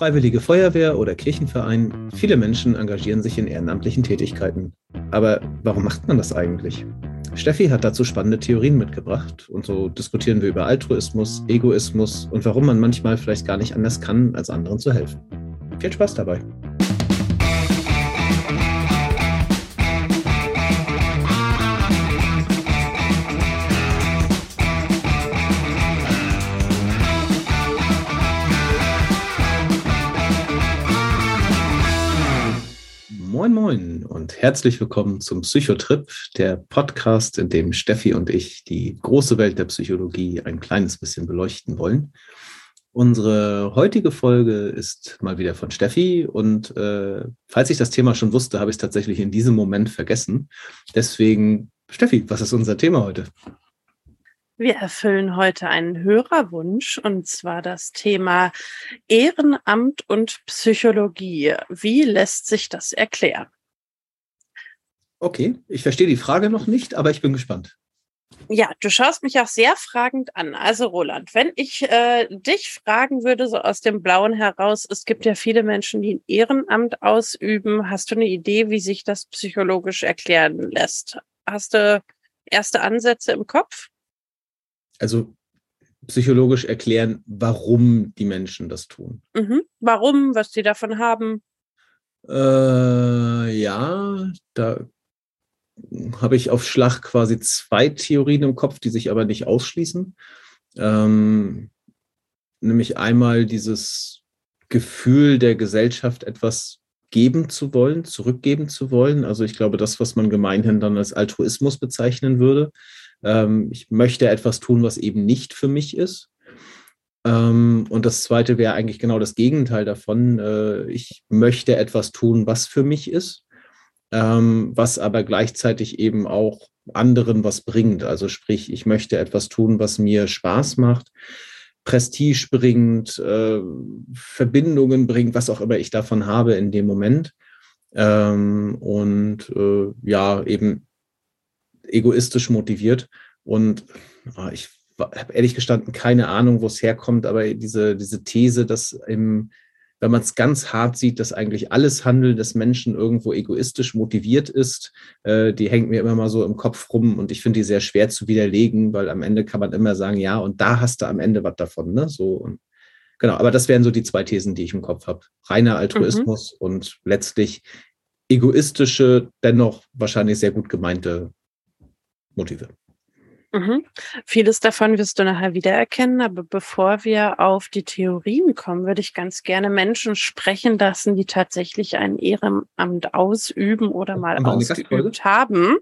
Freiwillige Feuerwehr oder Kirchenverein, viele Menschen engagieren sich in ehrenamtlichen Tätigkeiten. Aber warum macht man das eigentlich? Steffi hat dazu spannende Theorien mitgebracht und so diskutieren wir über Altruismus, Egoismus und warum man manchmal vielleicht gar nicht anders kann, als anderen zu helfen. Viel Spaß dabei! Moin, und herzlich willkommen zum Psychotrip, der Podcast, in dem Steffi und ich die große Welt der Psychologie ein kleines bisschen beleuchten wollen. Unsere heutige Folge ist mal wieder von Steffi und äh, falls ich das Thema schon wusste, habe ich es tatsächlich in diesem Moment vergessen. Deswegen, Steffi, was ist unser Thema heute? Wir erfüllen heute einen Hörerwunsch und zwar das Thema Ehrenamt und Psychologie. Wie lässt sich das erklären? Okay, ich verstehe die Frage noch nicht, aber ich bin gespannt. Ja, du schaust mich auch sehr fragend an. Also Roland, wenn ich äh, dich fragen würde, so aus dem Blauen heraus, es gibt ja viele Menschen, die ein Ehrenamt ausüben. Hast du eine Idee, wie sich das psychologisch erklären lässt? Hast du erste Ansätze im Kopf? also psychologisch erklären, warum die Menschen das tun. Mhm. Warum, was sie davon haben? Äh, ja, da habe ich auf Schlag quasi zwei Theorien im Kopf, die sich aber nicht ausschließen. Ähm, nämlich einmal dieses Gefühl der Gesellschaft, etwas geben zu wollen, zurückgeben zu wollen. Also ich glaube, das, was man gemeinhin dann als Altruismus bezeichnen würde. Ähm, ich möchte etwas tun, was eben nicht für mich ist. Ähm, und das zweite wäre eigentlich genau das Gegenteil davon. Äh, ich möchte etwas tun, was für mich ist, ähm, was aber gleichzeitig eben auch anderen was bringt. Also sprich, ich möchte etwas tun, was mir Spaß macht, Prestige bringt, äh, Verbindungen bringt, was auch immer ich davon habe in dem Moment. Ähm, und äh, ja, eben egoistisch motiviert. Und oh, ich habe ehrlich gestanden keine Ahnung, wo es herkommt, aber diese, diese These, dass im, wenn man es ganz hart sieht, dass eigentlich alles Handeln des Menschen irgendwo egoistisch motiviert ist, äh, die hängt mir immer mal so im Kopf rum und ich finde die sehr schwer zu widerlegen, weil am Ende kann man immer sagen, ja, und da hast du am Ende was davon, ne? So und genau, aber das wären so die zwei Thesen, die ich im Kopf habe. Reiner Altruismus mhm. und letztlich egoistische, dennoch wahrscheinlich sehr gut gemeinte Motive. Mhm. Vieles davon wirst du nachher wiedererkennen, aber bevor wir auf die Theorien kommen, würde ich ganz gerne Menschen sprechen lassen, die tatsächlich ein Ehrenamt ausüben oder mal ausgeübt haben.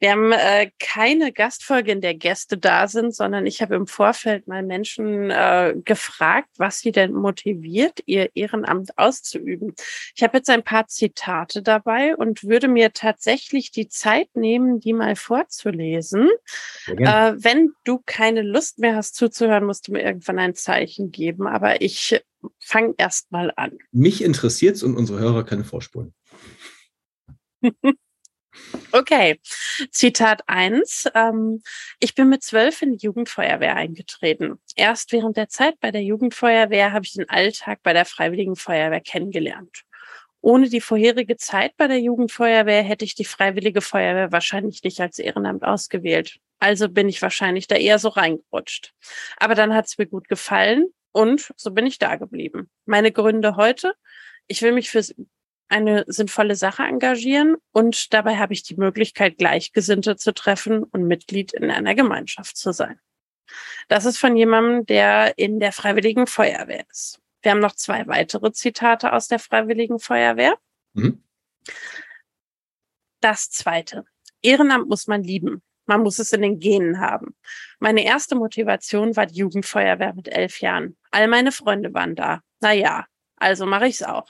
Wir haben äh, keine Gastfolge, in der Gäste da sind, sondern ich habe im Vorfeld mal Menschen äh, gefragt, was sie denn motiviert, ihr Ehrenamt auszuüben. Ich habe jetzt ein paar Zitate dabei und würde mir tatsächlich die Zeit nehmen, die mal vorzulesen. Äh, wenn du keine Lust mehr hast zuzuhören, musst du mir irgendwann ein Zeichen geben. Aber ich fange erst mal an. Mich interessiert es und unsere Hörer können vorspulen. Okay, Zitat 1. Ähm, ich bin mit zwölf in die Jugendfeuerwehr eingetreten. Erst während der Zeit bei der Jugendfeuerwehr habe ich den Alltag bei der Freiwilligen Feuerwehr kennengelernt. Ohne die vorherige Zeit bei der Jugendfeuerwehr hätte ich die Freiwillige Feuerwehr wahrscheinlich nicht als Ehrenamt ausgewählt. Also bin ich wahrscheinlich da eher so reingerutscht. Aber dann hat es mir gut gefallen und so bin ich da geblieben. Meine Gründe heute, ich will mich für eine sinnvolle Sache engagieren und dabei habe ich die Möglichkeit, Gleichgesinnte zu treffen und Mitglied in einer Gemeinschaft zu sein. Das ist von jemandem, der in der Freiwilligen Feuerwehr ist. Wir haben noch zwei weitere Zitate aus der Freiwilligen Feuerwehr. Mhm. Das zweite. Ehrenamt muss man lieben. Man muss es in den Genen haben. Meine erste Motivation war die Jugendfeuerwehr mit elf Jahren. All meine Freunde waren da. Na ja, also mache ich's auch.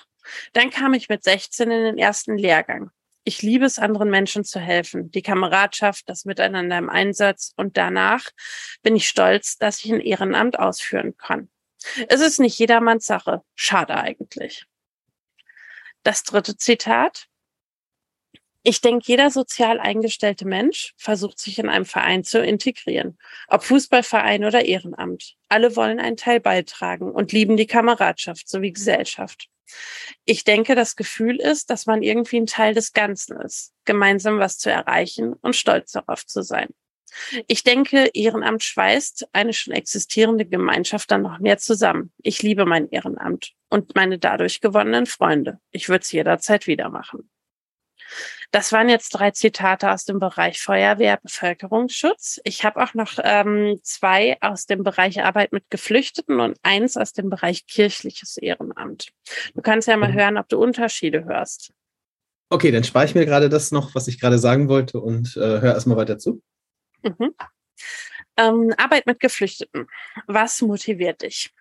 Dann kam ich mit 16 in den ersten Lehrgang. Ich liebe es, anderen Menschen zu helfen. Die Kameradschaft, das Miteinander im Einsatz. Und danach bin ich stolz, dass ich ein Ehrenamt ausführen kann. Es ist nicht jedermanns Sache. Schade eigentlich. Das dritte Zitat. Ich denke, jeder sozial eingestellte Mensch versucht sich in einem Verein zu integrieren. Ob Fußballverein oder Ehrenamt. Alle wollen einen Teil beitragen und lieben die Kameradschaft sowie Gesellschaft. Ich denke, das Gefühl ist, dass man irgendwie ein Teil des Ganzen ist, gemeinsam was zu erreichen und stolz darauf zu sein. Ich denke, Ehrenamt schweißt eine schon existierende Gemeinschaft dann noch mehr zusammen. Ich liebe mein Ehrenamt und meine dadurch gewonnenen Freunde. Ich würde es jederzeit wieder machen. Das waren jetzt drei Zitate aus dem Bereich Feuerwehr, Bevölkerungsschutz. Ich habe auch noch ähm, zwei aus dem Bereich Arbeit mit Geflüchteten und eins aus dem Bereich kirchliches Ehrenamt. Du kannst ja mal mhm. hören, ob du Unterschiede hörst. Okay, dann spare ich mir gerade das noch, was ich gerade sagen wollte und äh, hör erstmal weiter zu. Mhm. Ähm, Arbeit mit Geflüchteten. Was motiviert dich?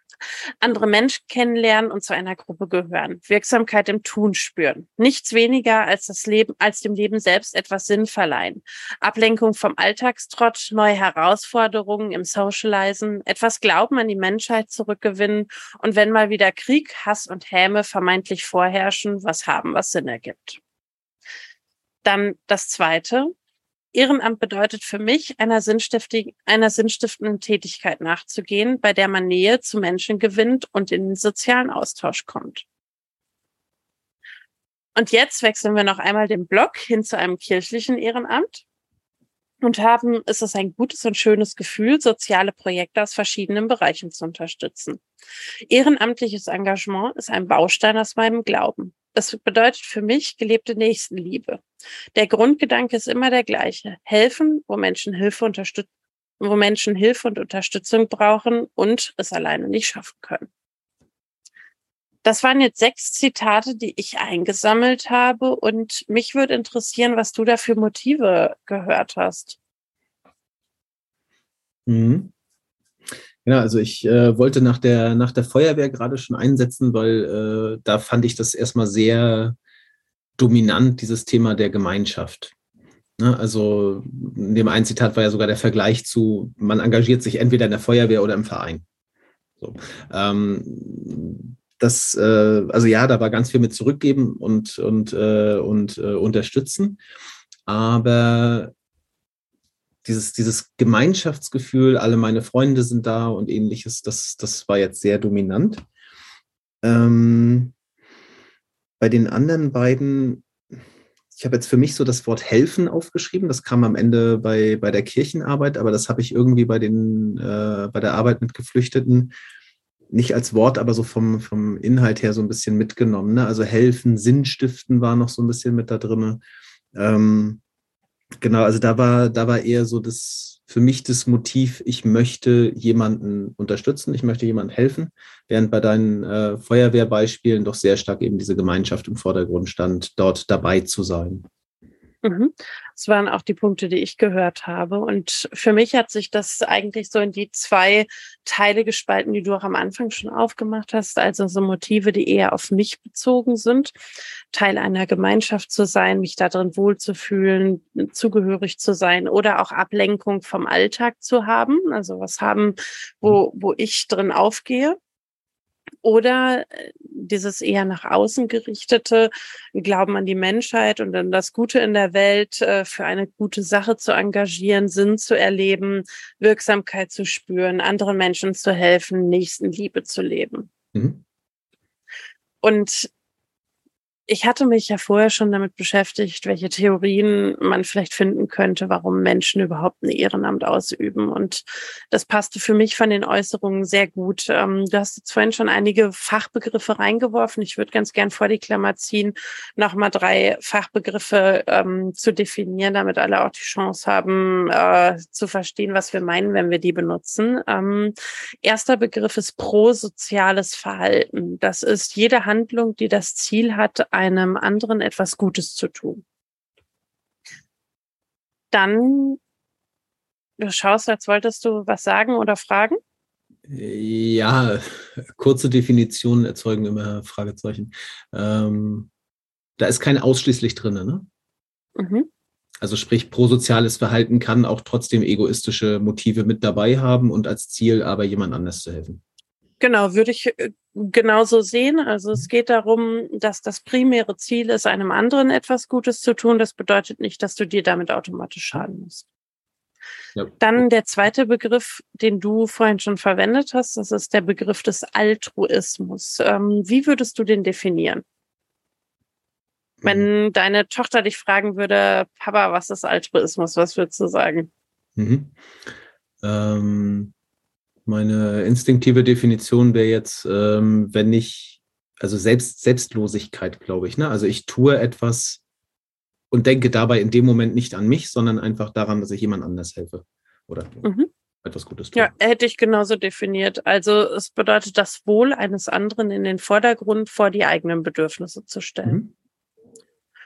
andere Menschen kennenlernen und zu einer Gruppe gehören, Wirksamkeit im Tun spüren, nichts weniger als das Leben, als dem Leben selbst etwas Sinn verleihen, Ablenkung vom Alltagstrott, neue Herausforderungen im Socializen, etwas Glauben an die Menschheit zurückgewinnen und wenn mal wieder Krieg, Hass und Häme vermeintlich vorherrschen, was haben, was Sinn ergibt. Dann das zweite, Ehrenamt bedeutet für mich, einer, einer sinnstiftenden Tätigkeit nachzugehen, bei der man Nähe zu Menschen gewinnt und in den sozialen Austausch kommt. Und jetzt wechseln wir noch einmal den Block hin zu einem kirchlichen Ehrenamt und haben, ist es ein gutes und schönes Gefühl, soziale Projekte aus verschiedenen Bereichen zu unterstützen. Ehrenamtliches Engagement ist ein Baustein aus meinem Glauben. Das bedeutet für mich gelebte Nächstenliebe. Der Grundgedanke ist immer der gleiche. Helfen, wo Menschen Hilfe unterstützen, wo Menschen Hilfe und Unterstützung brauchen und es alleine nicht schaffen können. Das waren jetzt sechs Zitate, die ich eingesammelt habe und mich würde interessieren, was du da für Motive gehört hast. Mhm. Ja, also ich äh, wollte nach der, nach der Feuerwehr gerade schon einsetzen, weil äh, da fand ich das erstmal sehr dominant, dieses Thema der Gemeinschaft. Ne? Also in dem einen Zitat war ja sogar der Vergleich zu, man engagiert sich entweder in der Feuerwehr oder im Verein. So. Ähm, das, äh, also ja, da war ganz viel mit zurückgeben und, und, äh, und äh, unterstützen. Aber dieses, dieses Gemeinschaftsgefühl, alle meine Freunde sind da und ähnliches, das, das war jetzt sehr dominant. Ähm, bei den anderen beiden, ich habe jetzt für mich so das Wort helfen aufgeschrieben. Das kam am Ende bei, bei der Kirchenarbeit, aber das habe ich irgendwie bei, den, äh, bei der Arbeit mit Geflüchteten nicht als Wort, aber so vom, vom Inhalt her so ein bisschen mitgenommen. Ne? Also helfen, Sinn stiften war noch so ein bisschen mit da drin. Ähm, Genau, also da war, da war eher so das, für mich das Motiv, ich möchte jemanden unterstützen, ich möchte jemandem helfen, während bei deinen äh, Feuerwehrbeispielen doch sehr stark eben diese Gemeinschaft im Vordergrund stand, dort dabei zu sein. Mhm. Das waren auch die Punkte, die ich gehört habe. Und für mich hat sich das eigentlich so in die zwei Teile gespalten, die du auch am Anfang schon aufgemacht hast. Also so Motive, die eher auf mich bezogen sind. Teil einer Gemeinschaft zu sein, mich darin wohlzufühlen, zugehörig zu sein oder auch Ablenkung vom Alltag zu haben. Also was haben, wo, wo ich drin aufgehe. Oder äh, dieses eher nach außen gerichtete Glauben an die Menschheit und an das Gute in der Welt äh, für eine gute Sache zu engagieren, Sinn zu erleben, Wirksamkeit zu spüren, anderen Menschen zu helfen, Nächstenliebe zu leben. Mhm. Und ich hatte mich ja vorher schon damit beschäftigt, welche Theorien man vielleicht finden könnte, warum Menschen überhaupt ein Ehrenamt ausüben. Und das passte für mich von den Äußerungen sehr gut. Ähm, du hast jetzt vorhin schon einige Fachbegriffe reingeworfen. Ich würde ganz gern vor die Klammer ziehen, nochmal drei Fachbegriffe ähm, zu definieren, damit alle auch die Chance haben, äh, zu verstehen, was wir meinen, wenn wir die benutzen. Ähm, erster Begriff ist prosoziales Verhalten. Das ist jede Handlung, die das Ziel hat, einem anderen etwas Gutes zu tun. Dann, du schaust, als wolltest du was sagen oder fragen? Ja, kurze Definitionen erzeugen immer Fragezeichen. Ähm, da ist kein ausschließlich drin, ne? Mhm. Also sprich, prosoziales Verhalten kann auch trotzdem egoistische Motive mit dabei haben und als Ziel aber jemand anders zu helfen. Genau, würde ich äh, genauso sehen. Also es geht darum, dass das primäre Ziel ist, einem anderen etwas Gutes zu tun. Das bedeutet nicht, dass du dir damit automatisch schaden musst. Ja. Dann der zweite Begriff, den du vorhin schon verwendet hast, das ist der Begriff des Altruismus. Ähm, wie würdest du den definieren? Wenn mhm. deine Tochter dich fragen würde, Papa, was ist Altruismus? Was würdest du sagen? Mhm. Ähm, meine instinktive Definition wäre jetzt, ähm, wenn ich, also Selbst, Selbstlosigkeit, glaube ich. Ne? Also ich tue etwas und denke dabei in dem Moment nicht an mich, sondern einfach daran, dass ich jemand anders helfe oder mhm. etwas Gutes tue. Ja, hätte ich genauso definiert. Also es bedeutet, das Wohl eines anderen in den Vordergrund vor die eigenen Bedürfnisse zu stellen. Mhm.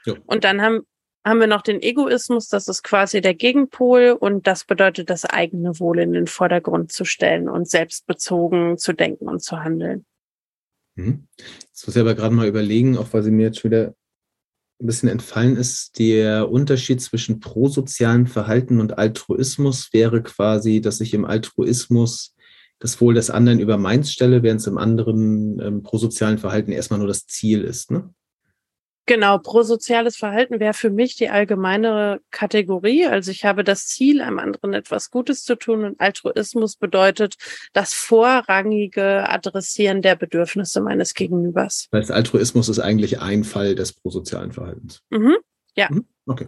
Ja. Und dann haben, haben wir noch den Egoismus, das ist quasi der Gegenpol und das bedeutet, das eigene Wohl in den Vordergrund zu stellen und selbstbezogen zu denken und zu handeln. Mhm. Jetzt muss ich aber gerade mal überlegen, auch weil sie mir jetzt schon wieder ein bisschen entfallen ist, der Unterschied zwischen prosozialem Verhalten und Altruismus wäre quasi, dass ich im Altruismus das Wohl des anderen über meins stelle, während es im anderen ähm, prosozialen Verhalten erstmal nur das Ziel ist. Ne? Genau, prosoziales Verhalten wäre für mich die allgemeinere Kategorie. Also ich habe das Ziel, einem anderen etwas Gutes zu tun und Altruismus bedeutet das vorrangige Adressieren der Bedürfnisse meines Gegenübers. Das Altruismus ist eigentlich ein Fall des prosozialen Verhaltens. Mhm, ja. Mhm, okay.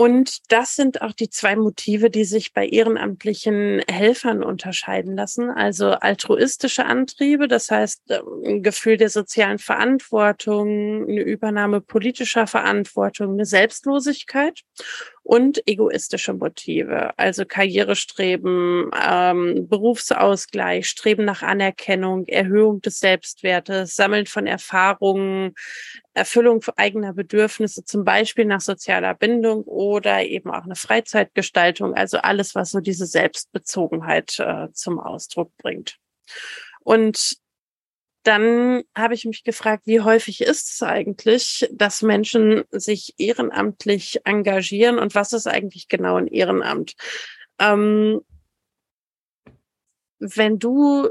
Und das sind auch die zwei Motive, die sich bei ehrenamtlichen Helfern unterscheiden lassen. Also altruistische Antriebe, das heißt ein Gefühl der sozialen Verantwortung, eine Übernahme politischer Verantwortung, eine Selbstlosigkeit und egoistische Motive, also Karrierestreben, ähm, Berufsausgleich, Streben nach Anerkennung, Erhöhung des Selbstwertes, Sammeln von Erfahrungen, Erfüllung eigener Bedürfnisse, zum Beispiel nach sozialer Bindung oder eben auch eine Freizeitgestaltung, also alles, was so diese Selbstbezogenheit äh, zum Ausdruck bringt. Und dann habe ich mich gefragt, wie häufig ist es eigentlich, dass Menschen sich ehrenamtlich engagieren und was ist eigentlich genau ein Ehrenamt? Ähm, wenn du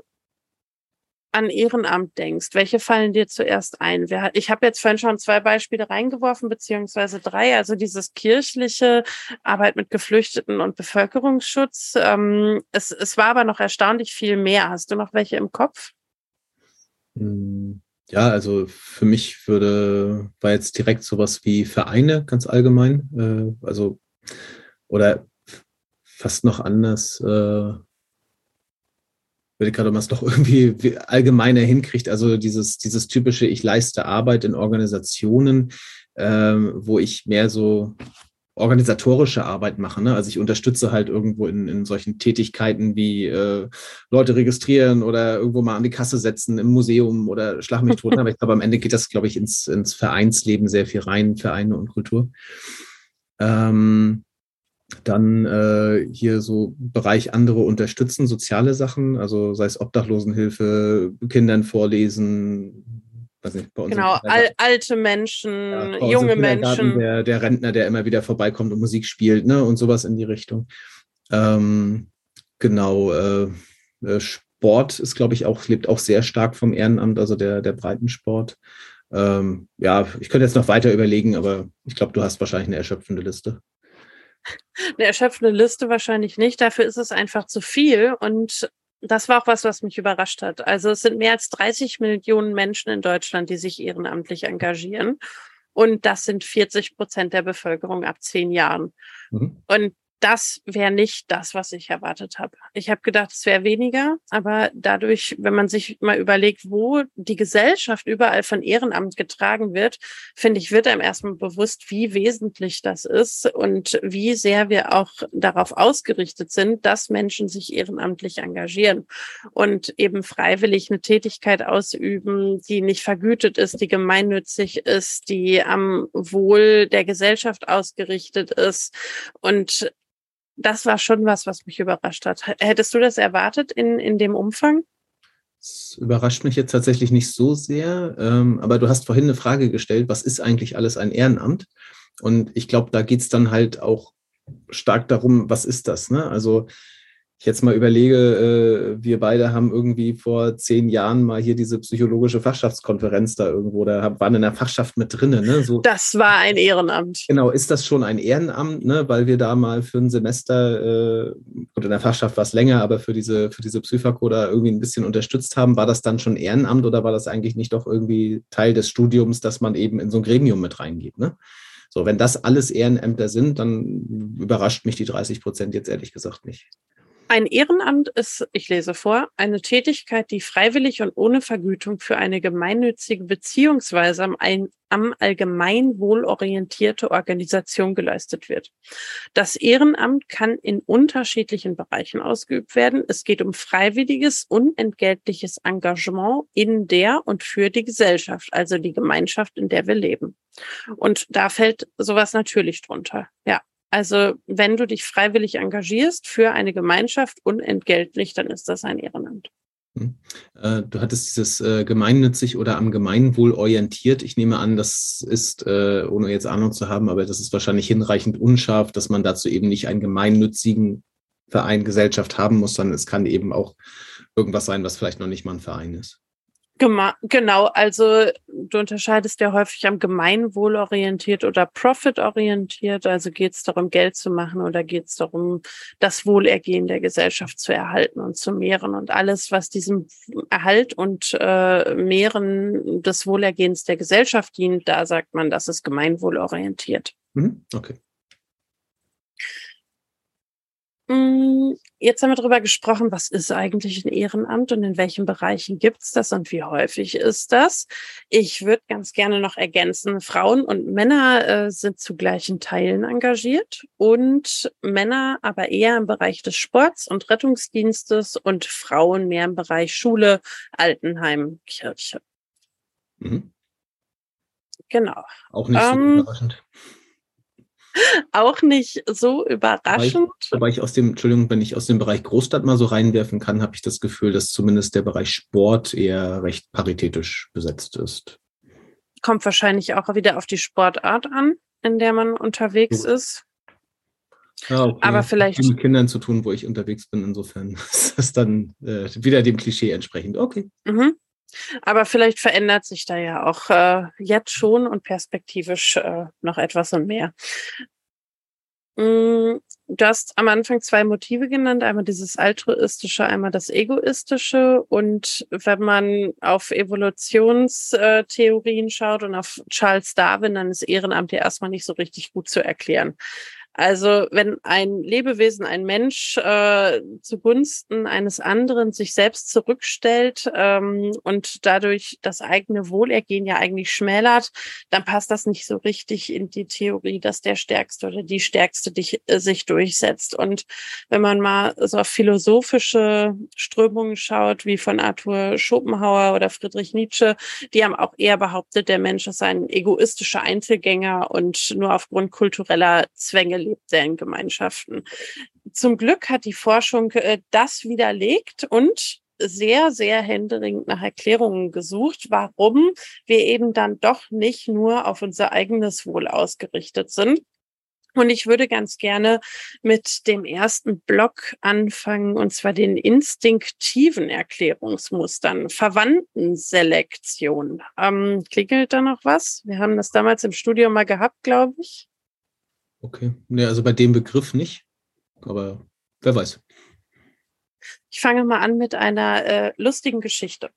an Ehrenamt denkst, welche fallen dir zuerst ein? Ich habe jetzt vorhin schon zwei Beispiele reingeworfen, beziehungsweise drei. Also dieses kirchliche Arbeit mit Geflüchteten und Bevölkerungsschutz. Ähm, es, es war aber noch erstaunlich viel mehr. Hast du noch welche im Kopf? Hm, ja, also für mich würde, war jetzt direkt sowas wie Vereine ganz allgemein, äh, also oder fast noch anders, äh, würde gerade, ob man es noch irgendwie allgemeiner hinkriegt, also dieses, dieses typische, ich leiste Arbeit in Organisationen, äh, wo ich mehr so organisatorische Arbeit mache. Ne? Also ich unterstütze halt irgendwo in, in solchen Tätigkeiten wie äh, Leute registrieren oder irgendwo mal an die Kasse setzen im Museum oder schlag mich tot. Aber ich glaube, am Ende geht das, glaube ich, ins, ins Vereinsleben sehr viel rein, Vereine und Kultur. Ähm, dann äh, hier so Bereich andere unterstützen, soziale Sachen, also sei es Obdachlosenhilfe, Kindern vorlesen, weiß nicht, bei uns. Genau, al alte Menschen, ja, junge Menschen. Der, der Rentner, der immer wieder vorbeikommt und Musik spielt, ne, und sowas in die Richtung. Ähm, genau, äh, äh Sport ist, glaube ich, auch, lebt auch sehr stark vom Ehrenamt, also der, der Breitensport. Ähm, ja, ich könnte jetzt noch weiter überlegen, aber ich glaube, du hast wahrscheinlich eine erschöpfende Liste. Eine erschöpfende Liste wahrscheinlich nicht. Dafür ist es einfach zu viel. Und das war auch was, was mich überrascht hat. Also es sind mehr als 30 Millionen Menschen in Deutschland, die sich ehrenamtlich engagieren. Und das sind 40 Prozent der Bevölkerung ab zehn Jahren. Mhm. Und das wäre nicht das, was ich erwartet habe. Ich habe gedacht, es wäre weniger, aber dadurch, wenn man sich mal überlegt, wo die Gesellschaft überall von Ehrenamt getragen wird, finde ich, wird einem erstmal bewusst, wie wesentlich das ist und wie sehr wir auch darauf ausgerichtet sind, dass Menschen sich ehrenamtlich engagieren und eben freiwillig eine Tätigkeit ausüben, die nicht vergütet ist, die gemeinnützig ist, die am Wohl der Gesellschaft ausgerichtet ist und das war schon was, was mich überrascht hat. Hättest du das erwartet in, in dem Umfang? Das überrascht mich jetzt tatsächlich nicht so sehr, ähm, aber du hast vorhin eine Frage gestellt, was ist eigentlich alles ein Ehrenamt? Und ich glaube, da geht es dann halt auch stark darum, was ist das? Ne? Also ich jetzt mal überlege, äh, wir beide haben irgendwie vor zehn Jahren mal hier diese psychologische Fachschaftskonferenz da irgendwo, da waren in der Fachschaft mit drinnen. Ne? So, das war ein Ehrenamt. Genau, ist das schon ein Ehrenamt, ne? weil wir da mal für ein Semester, äh, und in der Fachschaft war es länger, aber für diese, für diese Psyfako da irgendwie ein bisschen unterstützt haben, war das dann schon Ehrenamt oder war das eigentlich nicht doch irgendwie Teil des Studiums, dass man eben in so ein Gremium mit reingeht? Ne? So, wenn das alles Ehrenämter sind, dann überrascht mich die 30 Prozent jetzt ehrlich gesagt nicht. Ein Ehrenamt ist, ich lese vor, eine Tätigkeit, die freiwillig und ohne Vergütung für eine gemeinnützige beziehungsweise am, am Allgemeinwohl orientierte Organisation geleistet wird. Das Ehrenamt kann in unterschiedlichen Bereichen ausgeübt werden. Es geht um freiwilliges, unentgeltliches Engagement in der und für die Gesellschaft, also die Gemeinschaft, in der wir leben. Und da fällt sowas natürlich drunter. Ja. Also wenn du dich freiwillig engagierst für eine Gemeinschaft unentgeltlich, dann ist das ein Ehrenamt. Hm. Äh, du hattest dieses äh, gemeinnützig oder am Gemeinwohl orientiert. Ich nehme an, das ist, äh, ohne jetzt Ahnung zu haben, aber das ist wahrscheinlich hinreichend unscharf, dass man dazu eben nicht einen gemeinnützigen Verein, Gesellschaft haben muss, sondern es kann eben auch irgendwas sein, was vielleicht noch nicht mal ein Verein ist. Genau, also du unterscheidest ja häufig am Gemeinwohl orientiert oder Profit orientiert. Also geht es darum, Geld zu machen oder geht es darum, das Wohlergehen der Gesellschaft zu erhalten und zu mehren. Und alles, was diesem Erhalt und äh, Mehren des Wohlergehens der Gesellschaft dient, da sagt man, das ist gemeinwohlorientiert. Mhm, okay. Jetzt haben wir darüber gesprochen, was ist eigentlich ein Ehrenamt und in welchen Bereichen gibt es das und wie häufig ist das? Ich würde ganz gerne noch ergänzen, Frauen und Männer äh, sind zu gleichen Teilen engagiert und Männer aber eher im Bereich des Sports und Rettungsdienstes und Frauen mehr im Bereich Schule, Altenheim, Kirche. Mhm. Genau. Auch nicht so ähm, überraschend auch nicht so überraschend. Wobei ich, aus dem, Entschuldigung, wenn ich aus dem Bereich Großstadt mal so reinwerfen kann, habe ich das Gefühl, dass zumindest der Bereich Sport eher recht paritätisch besetzt ist. Kommt wahrscheinlich auch wieder auf die Sportart an, in der man unterwegs so. ist. Ja, okay. Aber vielleicht. mit Kindern zu tun, wo ich unterwegs bin, insofern ist das dann äh, wieder dem Klischee entsprechend. Okay. Mhm. Aber vielleicht verändert sich da ja auch äh, jetzt schon und perspektivisch äh, noch etwas und mehr. Mm, du hast am Anfang zwei Motive genannt, einmal dieses altruistische, einmal das egoistische. Und wenn man auf Evolutionstheorien schaut und auf Charles Darwin, dann ist Ehrenamt ja erstmal nicht so richtig gut zu erklären. Also wenn ein Lebewesen, ein Mensch äh, zugunsten eines anderen sich selbst zurückstellt ähm, und dadurch das eigene Wohlergehen ja eigentlich schmälert, dann passt das nicht so richtig in die Theorie, dass der Stärkste oder die Stärkste dich, äh, sich durchsetzt. Und wenn man mal so auf philosophische Strömungen schaut, wie von Arthur Schopenhauer oder Friedrich Nietzsche, die haben auch eher behauptet, der Mensch ist ein egoistischer Einzelgänger und nur aufgrund kultureller Zwänge lebt er in Gemeinschaften. Zum Glück hat die Forschung äh, das widerlegt und sehr, sehr händeringend nach Erklärungen gesucht, warum wir eben dann doch nicht nur auf unser eigenes Wohl ausgerichtet sind. Und ich würde ganz gerne mit dem ersten Block anfangen, und zwar den instinktiven Erklärungsmustern, Verwandtenselektion. Ähm, klingelt da noch was? Wir haben das damals im Studio mal gehabt, glaube ich. Okay. Nee, also bei dem Begriff nicht, aber wer weiß. Ich fange mal an mit einer äh, lustigen Geschichte.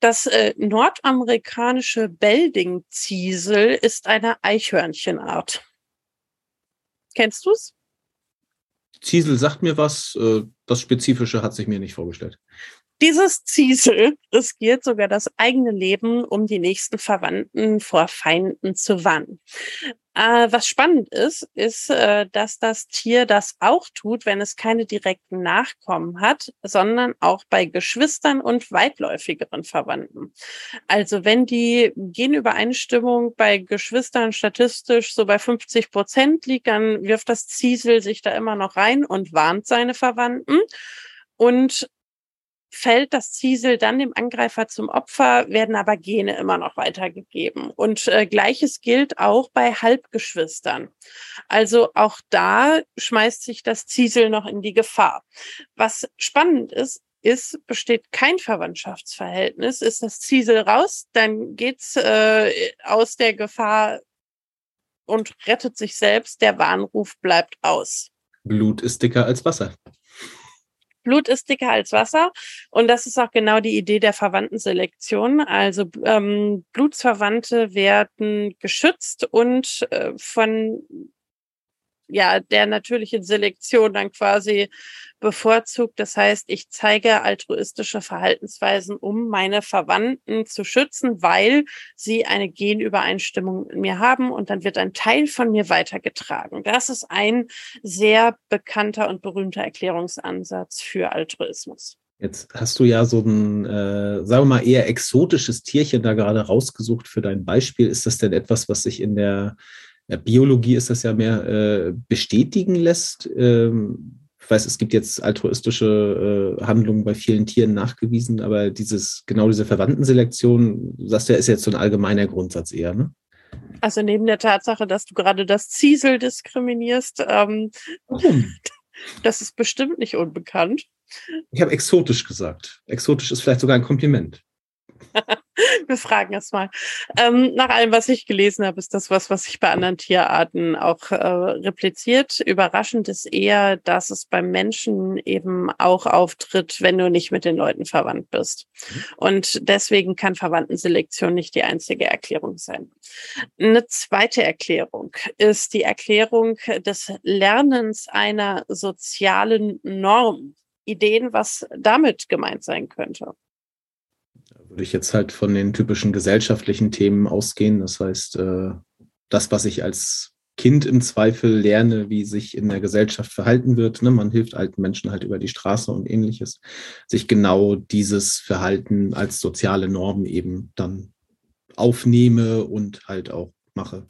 Das äh, nordamerikanische Belding-Ziesel ist eine Eichhörnchenart. Kennst du es? Ziesel sagt mir was, äh, das Spezifische hat sich mir nicht vorgestellt. Dieses Ziesel riskiert sogar das eigene Leben, um die nächsten Verwandten vor Feinden zu warnen. Äh, was spannend ist, ist, äh, dass das Tier das auch tut, wenn es keine direkten Nachkommen hat, sondern auch bei Geschwistern und weitläufigeren Verwandten. Also wenn die Genübereinstimmung bei Geschwistern statistisch so bei 50 Prozent liegt, dann wirft das Ziesel sich da immer noch rein und warnt seine Verwandten. Und fällt das Ziesel dann dem Angreifer zum Opfer, werden aber Gene immer noch weitergegeben. Und äh, gleiches gilt auch bei Halbgeschwistern. Also auch da schmeißt sich das Ziesel noch in die Gefahr. Was spannend ist, ist, besteht kein Verwandtschaftsverhältnis, ist das Ziesel raus, dann geht's äh, aus der Gefahr und rettet sich selbst. Der Warnruf bleibt aus. Blut ist dicker als Wasser. Blut ist dicker als Wasser. Und das ist auch genau die Idee der Verwandtenselektion. Also ähm, Blutsverwandte werden geschützt und äh, von ja, der natürlichen Selektion dann quasi bevorzugt. Das heißt, ich zeige altruistische Verhaltensweisen, um meine Verwandten zu schützen, weil sie eine Genübereinstimmung in mir haben und dann wird ein Teil von mir weitergetragen. Das ist ein sehr bekannter und berühmter Erklärungsansatz für Altruismus. Jetzt hast du ja so ein, äh, sagen wir mal, eher exotisches Tierchen da gerade rausgesucht für dein Beispiel. Ist das denn etwas, was sich in der Biologie ist das ja mehr äh, bestätigen lässt. Ähm, ich weiß, es gibt jetzt altruistische äh, Handlungen bei vielen Tieren nachgewiesen, aber dieses, genau diese Verwandtenselektion, sagst du ja, ist jetzt so ein allgemeiner Grundsatz eher, ne? Also neben der Tatsache, dass du gerade das Ziesel diskriminierst, ähm, das ist bestimmt nicht unbekannt. Ich habe exotisch gesagt. Exotisch ist vielleicht sogar ein Kompliment. Wir fragen es mal. Ähm, nach allem, was ich gelesen habe, ist das was, was sich bei anderen Tierarten auch äh, repliziert. Überraschend ist eher, dass es beim Menschen eben auch auftritt, wenn du nicht mit den Leuten verwandt bist. Mhm. Und deswegen kann Verwandtenselektion nicht die einzige Erklärung sein. Eine zweite Erklärung ist die Erklärung des Lernens einer sozialen Norm. Ideen, was damit gemeint sein könnte würde ich jetzt halt von den typischen gesellschaftlichen Themen ausgehen. Das heißt, äh, das, was ich als Kind im Zweifel lerne, wie sich in der Gesellschaft verhalten wird. Ne? Man hilft alten Menschen halt über die Straße und ähnliches. Sich genau dieses Verhalten als soziale Norm eben dann aufnehme und halt auch mache.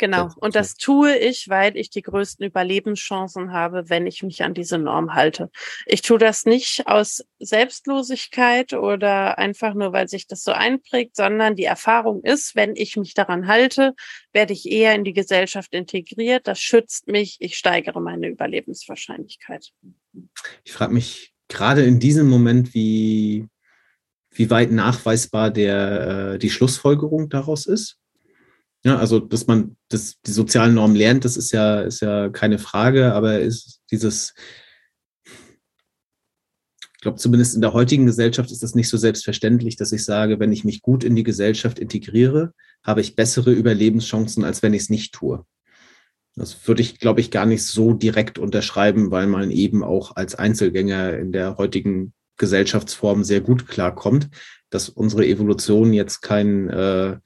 Genau. Und das tue ich, weil ich die größten Überlebenschancen habe, wenn ich mich an diese Norm halte. Ich tue das nicht aus Selbstlosigkeit oder einfach nur, weil sich das so einprägt, sondern die Erfahrung ist, wenn ich mich daran halte, werde ich eher in die Gesellschaft integriert. Das schützt mich. Ich steigere meine Überlebenswahrscheinlichkeit. Ich frage mich gerade in diesem Moment, wie, wie weit nachweisbar der, äh, die Schlussfolgerung daraus ist. Ja, also, dass man das, die sozialen Normen lernt, das ist ja, ist ja keine Frage, aber ist dieses, ich glaube, zumindest in der heutigen Gesellschaft ist das nicht so selbstverständlich, dass ich sage, wenn ich mich gut in die Gesellschaft integriere, habe ich bessere Überlebenschancen, als wenn ich es nicht tue. Das würde ich, glaube ich, gar nicht so direkt unterschreiben, weil man eben auch als Einzelgänger in der heutigen Gesellschaftsform sehr gut klarkommt, dass unsere Evolution jetzt kein äh,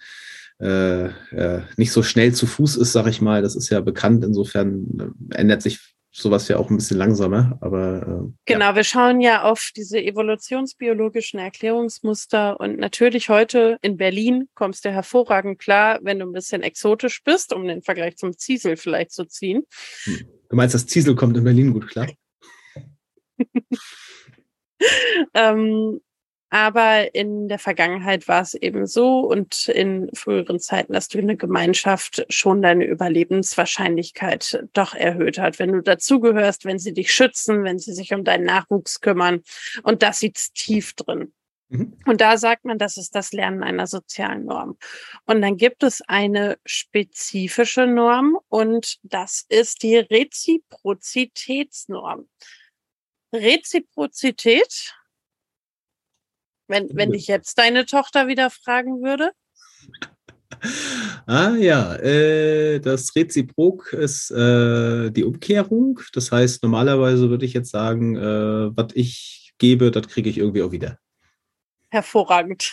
äh, äh, nicht so schnell zu Fuß ist, sag ich mal. Das ist ja bekannt. Insofern äh, ändert sich sowas ja auch ein bisschen langsamer. Aber äh, genau, ja. wir schauen ja auf diese evolutionsbiologischen Erklärungsmuster und natürlich heute in Berlin kommst du hervorragend klar, wenn du ein bisschen exotisch bist, um den Vergleich zum Ziesel vielleicht zu ziehen. Hm. Du meinst, das Ziesel kommt in Berlin gut klar? ähm, aber in der Vergangenheit war es eben so und in früheren Zeiten, dass du eine Gemeinschaft schon deine Überlebenswahrscheinlichkeit doch erhöht hat, wenn du dazugehörst, wenn sie dich schützen, wenn sie sich um deinen Nachwuchs kümmern. Und das sitzt tief drin. Mhm. Und da sagt man, das ist das Lernen einer sozialen Norm. Und dann gibt es eine spezifische Norm und das ist die Reziprozitätsnorm. Reziprozität wenn, wenn dich jetzt deine Tochter wieder fragen würde? Ah ja, äh, das Reziprok ist äh, die Umkehrung. Das heißt, normalerweise würde ich jetzt sagen, äh, was ich gebe, das kriege ich irgendwie auch wieder. Hervorragend.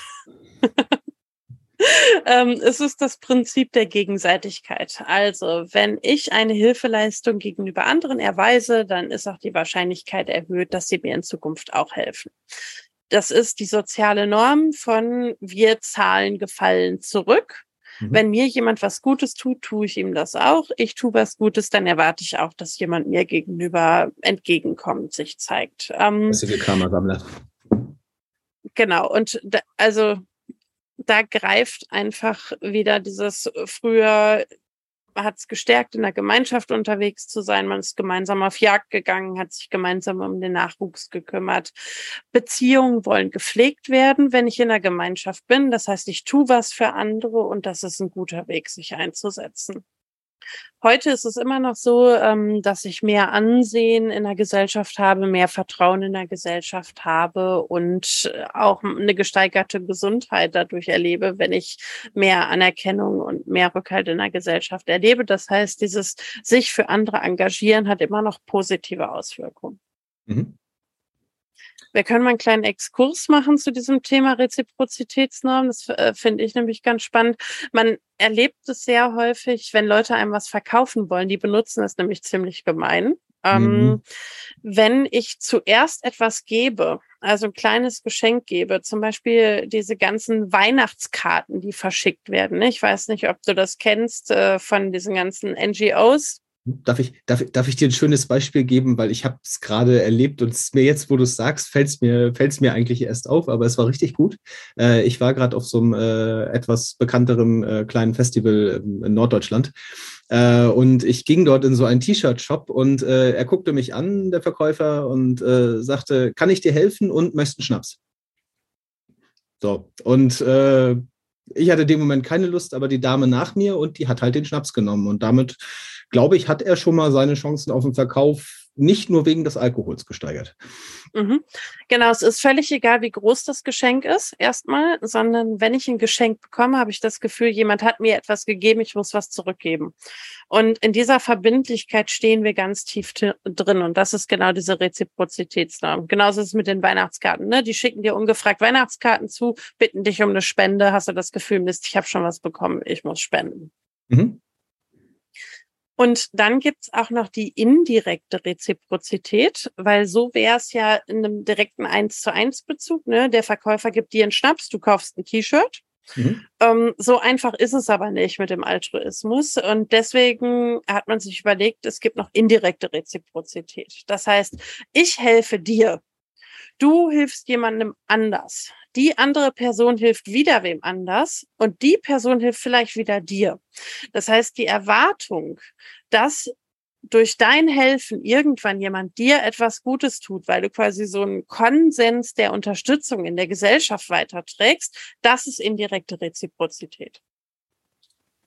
ähm, es ist das Prinzip der Gegenseitigkeit. Also, wenn ich eine Hilfeleistung gegenüber anderen erweise, dann ist auch die Wahrscheinlichkeit erhöht, dass sie mir in Zukunft auch helfen. Das ist die soziale Norm von wir zahlen Gefallen zurück. Mhm. Wenn mir jemand was Gutes tut, tue ich ihm das auch. Ich tue was Gutes, dann erwarte ich auch, dass jemand mir gegenüber entgegenkommt, sich zeigt. Ähm, Karma-Sammler. genau. Und da, also da greift einfach wieder dieses früher hat es gestärkt, in der Gemeinschaft unterwegs zu sein. Man ist gemeinsam auf Jagd gegangen, hat sich gemeinsam um den Nachwuchs gekümmert. Beziehungen wollen gepflegt werden, wenn ich in der Gemeinschaft bin. Das heißt, ich tue was für andere und das ist ein guter Weg, sich einzusetzen. Heute ist es immer noch so, ähm, dass ich mehr Ansehen in der Gesellschaft habe, mehr Vertrauen in der Gesellschaft habe und äh, auch eine gesteigerte Gesundheit dadurch erlebe, wenn ich mehr Anerkennung und mehr Rückhalt in der Gesellschaft erlebe. Das heißt, dieses sich für andere engagieren hat immer noch positive Auswirkungen. Mhm. Wir können mal einen kleinen Exkurs machen zu diesem Thema Reziprozitätsnorm. Das äh, finde ich nämlich ganz spannend. Man erlebt es sehr häufig, wenn Leute einem was verkaufen wollen. Die benutzen es nämlich ziemlich gemein. Ähm, mhm. Wenn ich zuerst etwas gebe, also ein kleines Geschenk gebe, zum Beispiel diese ganzen Weihnachtskarten, die verschickt werden. Ne? Ich weiß nicht, ob du das kennst äh, von diesen ganzen NGOs, Darf ich, darf, darf ich dir ein schönes Beispiel geben, weil ich habe es gerade erlebt und es mir jetzt, wo du es sagst, fällt es mir, fällt's mir eigentlich erst auf, aber es war richtig gut. Äh, ich war gerade auf so einem äh, etwas bekannteren äh, kleinen Festival in Norddeutschland äh, und ich ging dort in so einen T-Shirt-Shop und äh, er guckte mich an, der Verkäufer, und äh, sagte, kann ich dir helfen und möchtest einen Schnaps? So, und ich hatte in dem Moment keine Lust, aber die Dame nach mir und die hat halt den Schnaps genommen und damit glaube ich, hat er schon mal seine Chancen auf den Verkauf nicht nur wegen des Alkohols gesteigert. Mhm. Genau, es ist völlig egal, wie groß das Geschenk ist, erstmal, sondern wenn ich ein Geschenk bekomme, habe ich das Gefühl, jemand hat mir etwas gegeben, ich muss was zurückgeben. Und in dieser Verbindlichkeit stehen wir ganz tief drin. Und das ist genau diese Reziprozitätsnorm. Genauso ist es mit den Weihnachtskarten. Ne? Die schicken dir ungefragt Weihnachtskarten zu, bitten dich um eine Spende, hast du das Gefühl, Mist, ich habe schon was bekommen, ich muss spenden. Mhm. Und dann gibt's auch noch die indirekte Reziprozität, weil so wäre es ja in einem direkten Eins zu eins Bezug. Ne? Der Verkäufer gibt dir einen Schnaps, du kaufst ein T-Shirt. Mhm. Ähm, so einfach ist es aber nicht mit dem Altruismus. Und deswegen hat man sich überlegt, es gibt noch indirekte Reziprozität. Das heißt, ich helfe dir. Du hilfst jemandem anders die andere Person hilft wieder wem anders und die Person hilft vielleicht wieder dir. Das heißt, die Erwartung, dass durch dein Helfen irgendwann jemand dir etwas Gutes tut, weil du quasi so einen Konsens der Unterstützung in der Gesellschaft weiterträgst, das ist indirekte Reziprozität.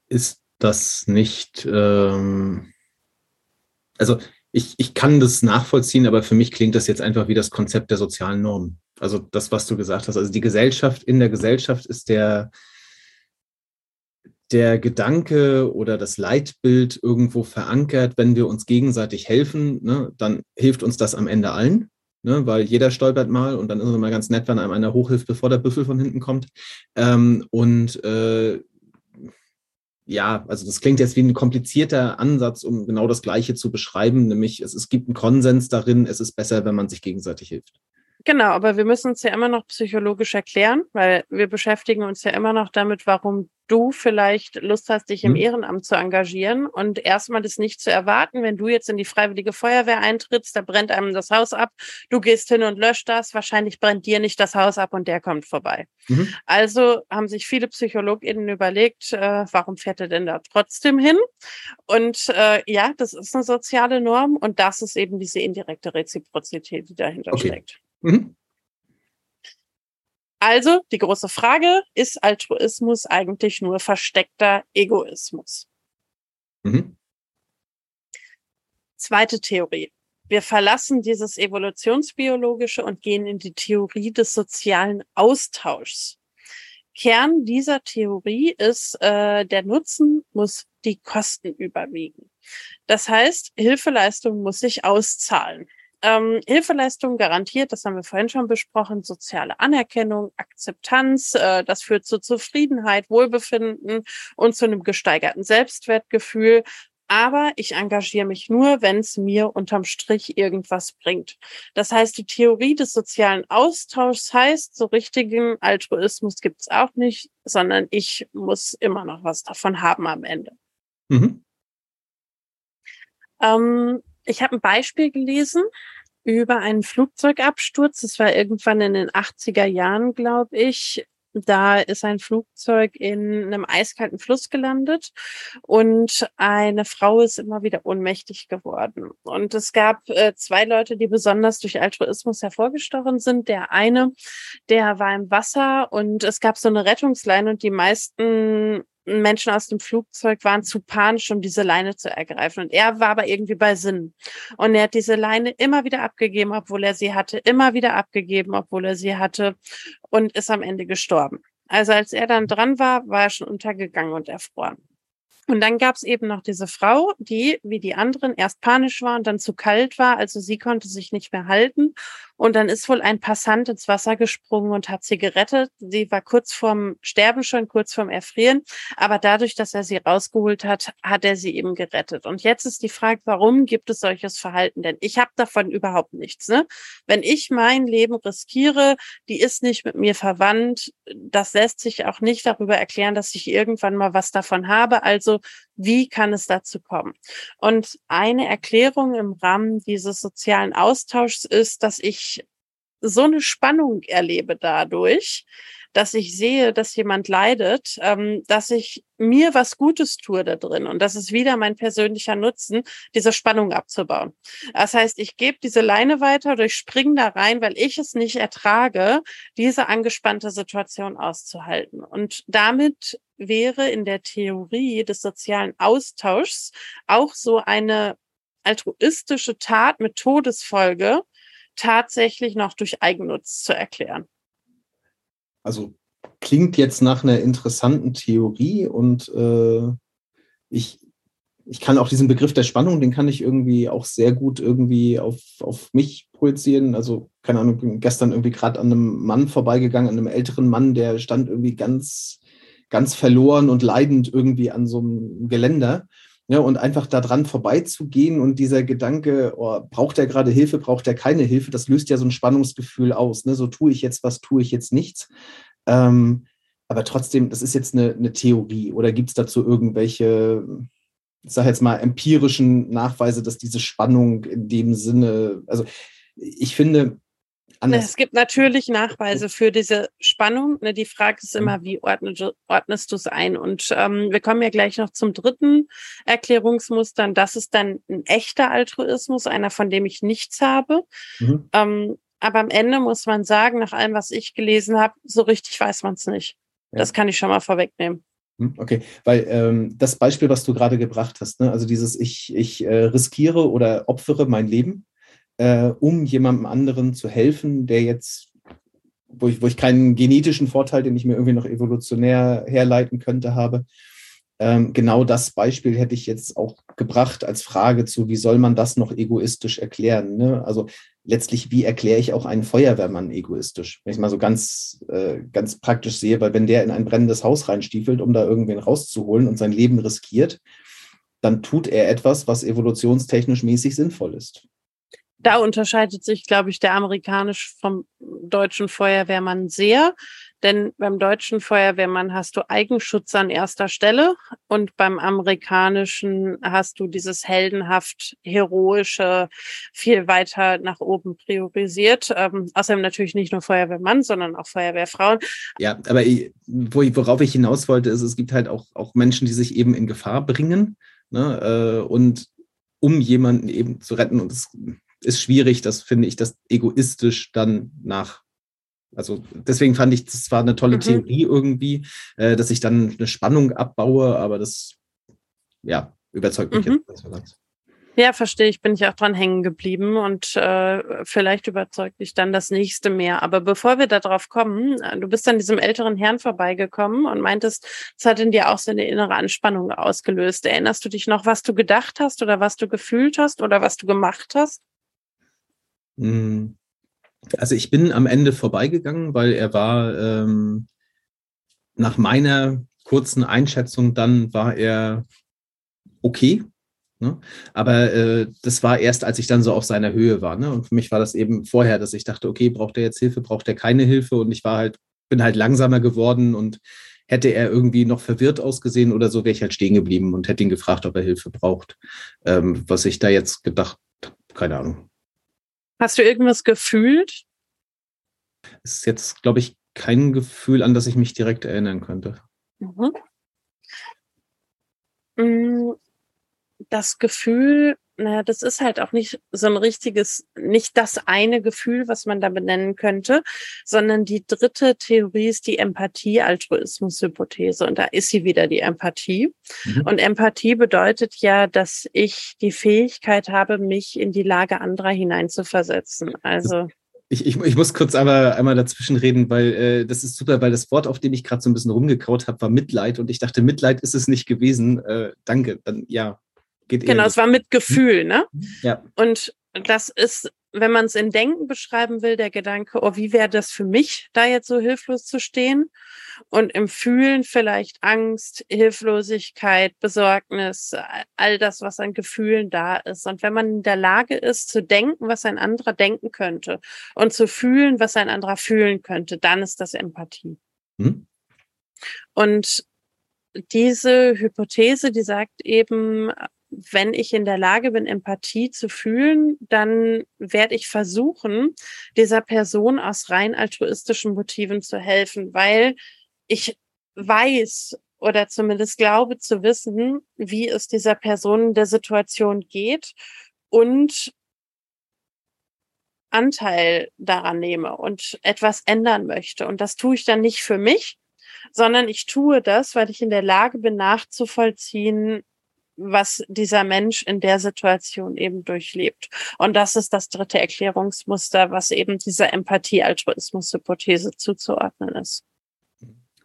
Ist das nicht, ähm, also ich, ich kann das nachvollziehen, aber für mich klingt das jetzt einfach wie das Konzept der sozialen Normen. Also das, was du gesagt hast. Also die Gesellschaft, in der Gesellschaft ist der, der Gedanke oder das Leitbild irgendwo verankert, wenn wir uns gegenseitig helfen, ne, dann hilft uns das am Ende allen, ne, weil jeder stolpert mal und dann ist es immer ganz nett, wenn einem einer hochhilft, bevor der Büffel von hinten kommt. Ähm, und äh, ja, also das klingt jetzt wie ein komplizierter Ansatz, um genau das Gleiche zu beschreiben, nämlich es, es gibt einen Konsens darin, es ist besser, wenn man sich gegenseitig hilft. Genau, aber wir müssen uns ja immer noch psychologisch erklären, weil wir beschäftigen uns ja immer noch damit, warum du vielleicht Lust hast, dich im mhm. Ehrenamt zu engagieren und erstmal das nicht zu erwarten, wenn du jetzt in die freiwillige Feuerwehr eintrittst, da brennt einem das Haus ab, du gehst hin und löscht das, wahrscheinlich brennt dir nicht das Haus ab und der kommt vorbei. Mhm. Also haben sich viele PsychologInnen überlegt, äh, warum fährt er denn da trotzdem hin? Und äh, ja, das ist eine soziale Norm und das ist eben diese indirekte Reziprozität, die dahinter okay. steckt. Mhm. Also die große Frage, ist Altruismus eigentlich nur versteckter Egoismus? Mhm. Zweite Theorie. Wir verlassen dieses evolutionsbiologische und gehen in die Theorie des sozialen Austauschs. Kern dieser Theorie ist, äh, der Nutzen muss die Kosten überwiegen. Das heißt, Hilfeleistung muss sich auszahlen. Ähm, Hilfeleistung garantiert, das haben wir vorhin schon besprochen, soziale Anerkennung, Akzeptanz, äh, das führt zu Zufriedenheit, Wohlbefinden und zu einem gesteigerten Selbstwertgefühl. Aber ich engagiere mich nur, wenn es mir unterm Strich irgendwas bringt. Das heißt, die Theorie des sozialen Austauschs heißt, so richtigen Altruismus gibt es auch nicht, sondern ich muss immer noch was davon haben am Ende. Mhm. Ähm, ich habe ein Beispiel gelesen Über einen Flugzeugabsturz. Das war irgendwann in den 80er Jahren, glaube ich. Da ist ein Flugzeug in einem eiskalten Fluss gelandet und eine Frau ist immer wieder ohnmächtig geworden. Und es gab äh, zwei Leute, die besonders durch Altruismus hervorgestochen sind. Der eine, der war im Wasser und es gab so eine Rettungsleine und die meisten Menschen aus dem Flugzeug waren zu panisch, um diese Leine zu ergreifen. Und er war aber irgendwie bei Sinn. Und er hat diese Leine immer wieder abgegeben, obwohl er sie hatte, immer wieder abgegeben, obwohl er sie hatte und ist am Ende gestorben. Also als er dann dran war, war er schon untergegangen und erfroren. Und dann gab es eben noch diese Frau, die wie die anderen erst panisch war und dann zu kalt war. Also sie konnte sich nicht mehr halten. Und dann ist wohl ein Passant ins Wasser gesprungen und hat sie gerettet. Sie war kurz vorm Sterben schon, kurz vorm Erfrieren. Aber dadurch, dass er sie rausgeholt hat, hat er sie eben gerettet. Und jetzt ist die Frage, warum gibt es solches Verhalten? Denn ich habe davon überhaupt nichts. Ne? Wenn ich mein Leben riskiere, die ist nicht mit mir verwandt, das lässt sich auch nicht darüber erklären, dass ich irgendwann mal was davon habe. Also wie kann es dazu kommen? Und eine Erklärung im Rahmen dieses sozialen Austauschs ist, dass ich so eine Spannung erlebe dadurch, dass ich sehe, dass jemand leidet, ähm, dass ich mir was Gutes tue da drin. Und das ist wieder mein persönlicher Nutzen, diese Spannung abzubauen. Das heißt, ich gebe diese Leine weiter oder ich springe da rein, weil ich es nicht ertrage, diese angespannte Situation auszuhalten. Und damit wäre in der Theorie des sozialen Austauschs auch so eine altruistische Tat mit Todesfolge tatsächlich noch durch Eigennutz zu erklären also klingt jetzt nach einer interessanten Theorie und äh, ich, ich kann auch diesen Begriff der Spannung, den kann ich irgendwie auch sehr gut irgendwie auf, auf mich projizieren. Also, keine Ahnung, bin gestern irgendwie gerade an einem Mann vorbeigegangen, an einem älteren Mann, der stand irgendwie ganz, ganz verloren und leidend irgendwie an so einem Geländer. Ja, und einfach daran vorbeizugehen und dieser Gedanke, oh, braucht er gerade Hilfe, braucht er keine Hilfe, das löst ja so ein Spannungsgefühl aus. Ne? So tue ich jetzt was, tue ich jetzt nichts. Ähm, aber trotzdem, das ist jetzt eine, eine Theorie oder gibt es dazu irgendwelche, ich sage jetzt mal, empirischen Nachweise, dass diese Spannung in dem Sinne, also ich finde, Anders. Es gibt natürlich Nachweise für diese Spannung. Ne, die Frage ist immer, wie ordnest du es ein? Und ähm, wir kommen ja gleich noch zum dritten Erklärungsmuster. Das ist dann ein echter Altruismus, einer, von dem ich nichts habe. Mhm. Ähm, aber am Ende muss man sagen, nach allem, was ich gelesen habe, so richtig weiß man es nicht. Ja. Das kann ich schon mal vorwegnehmen. Hm, okay, weil ähm, das Beispiel, was du gerade gebracht hast, ne, also dieses ich, ich äh, riskiere oder opfere mein Leben, äh, um jemandem anderen zu helfen, der jetzt, wo ich, wo ich keinen genetischen Vorteil, den ich mir irgendwie noch evolutionär herleiten könnte, habe. Ähm, genau das Beispiel hätte ich jetzt auch gebracht als Frage zu, wie soll man das noch egoistisch erklären? Ne? Also letztlich, wie erkläre ich auch einen Feuerwehrmann egoistisch? Wenn ich mal so ganz, äh, ganz praktisch sehe, weil wenn der in ein brennendes Haus reinstiefelt, um da irgendwen rauszuholen und sein Leben riskiert, dann tut er etwas, was evolutionstechnisch mäßig sinnvoll ist da unterscheidet sich, glaube ich, der amerikanisch vom deutschen Feuerwehrmann sehr. Denn beim deutschen Feuerwehrmann hast du Eigenschutz an erster Stelle und beim amerikanischen hast du dieses heldenhaft heroische viel weiter nach oben priorisiert. Ähm, außerdem natürlich nicht nur Feuerwehrmann, sondern auch Feuerwehrfrauen. Ja, aber worauf ich hinaus wollte, ist, es gibt halt auch, auch Menschen, die sich eben in Gefahr bringen. Ne, äh, und um jemanden eben zu retten. Und es ist schwierig, das finde ich, das egoistisch dann nach. Also deswegen fand ich, das war eine tolle mhm. Theorie irgendwie, äh, dass ich dann eine Spannung abbaue, aber das, ja, überzeugt mich mhm. jetzt. Ja, verstehe ich, bin ich auch dran hängen geblieben und äh, vielleicht überzeugt dich dann das nächste mehr. Aber bevor wir darauf kommen, äh, du bist an diesem älteren Herrn vorbeigekommen und meintest, es hat in dir auch so eine innere Anspannung ausgelöst. Erinnerst du dich noch, was du gedacht hast oder was du gefühlt hast oder was du gemacht hast? Hm. Also ich bin am Ende vorbeigegangen, weil er war ähm, nach meiner kurzen Einschätzung dann war er okay. Ne? Aber äh, das war erst, als ich dann so auf seiner Höhe war. Ne? Und für mich war das eben vorher, dass ich dachte, okay, braucht er jetzt Hilfe, braucht er keine Hilfe? Und ich war halt, bin halt langsamer geworden und hätte er irgendwie noch verwirrt ausgesehen oder so, wäre ich halt stehen geblieben und hätte ihn gefragt, ob er Hilfe braucht. Ähm, was ich da jetzt gedacht, keine Ahnung. Hast du irgendwas gefühlt? Es ist jetzt, glaube ich, kein Gefühl, an das ich mich direkt erinnern könnte. Mhm. Mm, das Gefühl, naja, das ist halt auch nicht so ein richtiges, nicht das eine Gefühl, was man da benennen könnte, sondern die dritte Theorie ist die Empathie-Altruismus-Hypothese. Und da ist sie wieder, die Empathie. Mhm. Und Empathie bedeutet ja, dass ich die Fähigkeit habe, mich in die Lage anderer hineinzuversetzen. Also. Ich, ich, ich, muss kurz einmal, einmal dazwischen reden, weil äh, das ist super, weil das Wort, auf dem ich gerade so ein bisschen rumgekaut habe, war Mitleid und ich dachte, Mitleid ist es nicht gewesen. Äh, danke, dann ja, Geht genau, es war mit Gefühl, ne? Ja. Und das ist, wenn man es in Denken beschreiben will, der Gedanke, oh, wie wäre das für mich, da jetzt so hilflos zu stehen? Und im Fühlen vielleicht Angst, Hilflosigkeit, Besorgnis, all das, was an Gefühlen da ist. Und wenn man in der Lage ist, zu denken, was ein anderer denken könnte und zu fühlen, was ein anderer fühlen könnte, dann ist das Empathie. Hm? Und diese Hypothese, die sagt eben, wenn ich in der Lage bin, Empathie zu fühlen, dann werde ich versuchen, dieser Person aus rein altruistischen Motiven zu helfen, weil ich weiß oder zumindest glaube zu wissen, wie es dieser Person in der Situation geht und Anteil daran nehme und etwas ändern möchte. Und das tue ich dann nicht für mich, sondern ich tue das, weil ich in der Lage bin, nachzuvollziehen, was dieser Mensch in der Situation eben durchlebt. Und das ist das dritte Erklärungsmuster, was eben dieser Empathie-Altruismus-Hypothese zuzuordnen ist.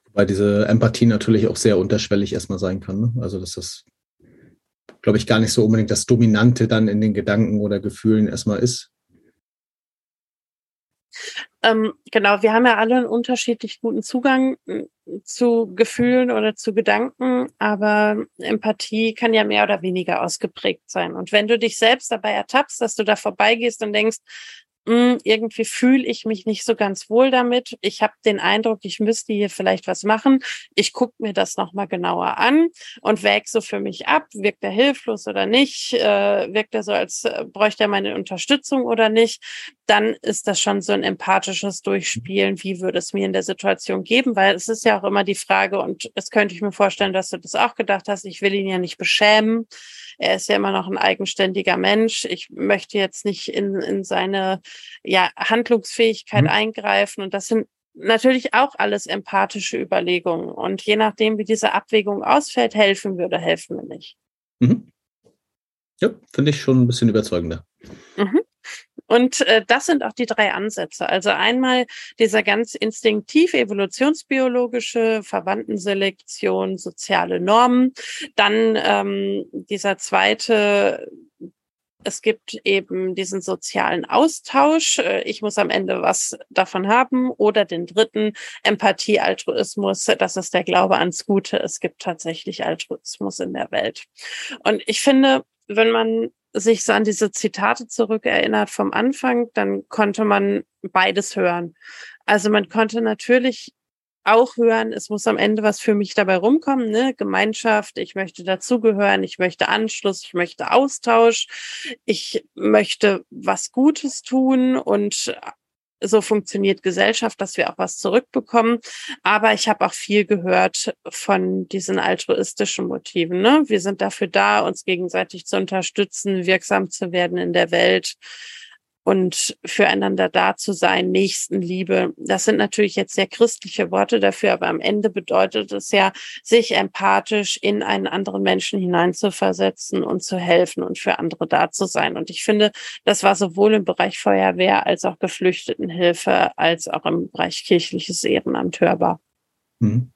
Wobei diese Empathie natürlich auch sehr unterschwellig erstmal sein kann. Ne? Also, dass das, glaube ich, gar nicht so unbedingt das Dominante dann in den Gedanken oder Gefühlen erstmal ist. Ähm, genau, wir haben ja alle einen unterschiedlich guten Zugang hm, zu Gefühlen oder zu Gedanken, aber Empathie kann ja mehr oder weniger ausgeprägt sein. Und wenn du dich selbst dabei ertappst, dass du da vorbeigehst und denkst, hm, irgendwie fühle ich mich nicht so ganz wohl damit. Ich habe den Eindruck, ich müsste hier vielleicht was machen. Ich gucke mir das nochmal genauer an und wäge so für mich ab, wirkt er hilflos oder nicht, äh, wirkt er so, als äh, bräuchte er meine Unterstützung oder nicht. Dann ist das schon so ein empathisches Durchspielen, wie würde es mir in der Situation geben, weil es ist ja auch immer die Frage, und es könnte ich mir vorstellen, dass du das auch gedacht hast, ich will ihn ja nicht beschämen. Er ist ja immer noch ein eigenständiger Mensch. Ich möchte jetzt nicht in, in seine ja, Handlungsfähigkeit mhm. eingreifen. Und das sind natürlich auch alles empathische Überlegungen. Und je nachdem, wie diese Abwägung ausfällt, helfen würde, helfen wir nicht. Mhm. Ja, finde ich schon ein bisschen überzeugender. Mhm. Und äh, das sind auch die drei Ansätze. Also einmal dieser ganz instinktiv evolutionsbiologische Verwandtenselektion, soziale Normen. Dann ähm, dieser zweite es gibt eben diesen sozialen Austausch. Äh, ich muss am Ende was davon haben. Oder den dritten, Empathie, Altruismus. Das ist der Glaube ans Gute. Es gibt tatsächlich Altruismus in der Welt. Und ich finde, wenn man sich so an diese Zitate zurückerinnert vom Anfang, dann konnte man beides hören. Also man konnte natürlich auch hören, es muss am Ende was für mich dabei rumkommen, ne? Gemeinschaft, ich möchte dazugehören, ich möchte Anschluss, ich möchte Austausch, ich möchte was Gutes tun und so funktioniert Gesellschaft, dass wir auch was zurückbekommen. Aber ich habe auch viel gehört von diesen altruistischen Motiven. Ne? Wir sind dafür da, uns gegenseitig zu unterstützen, wirksam zu werden in der Welt und füreinander da zu sein, Nächstenliebe. Das sind natürlich jetzt sehr christliche Worte dafür, aber am Ende bedeutet es ja, sich empathisch in einen anderen Menschen hineinzuversetzen und zu helfen und für andere da zu sein. Und ich finde, das war sowohl im Bereich Feuerwehr als auch Geflüchtetenhilfe als auch im Bereich kirchliches Ehrenamt hörbar. Mhm.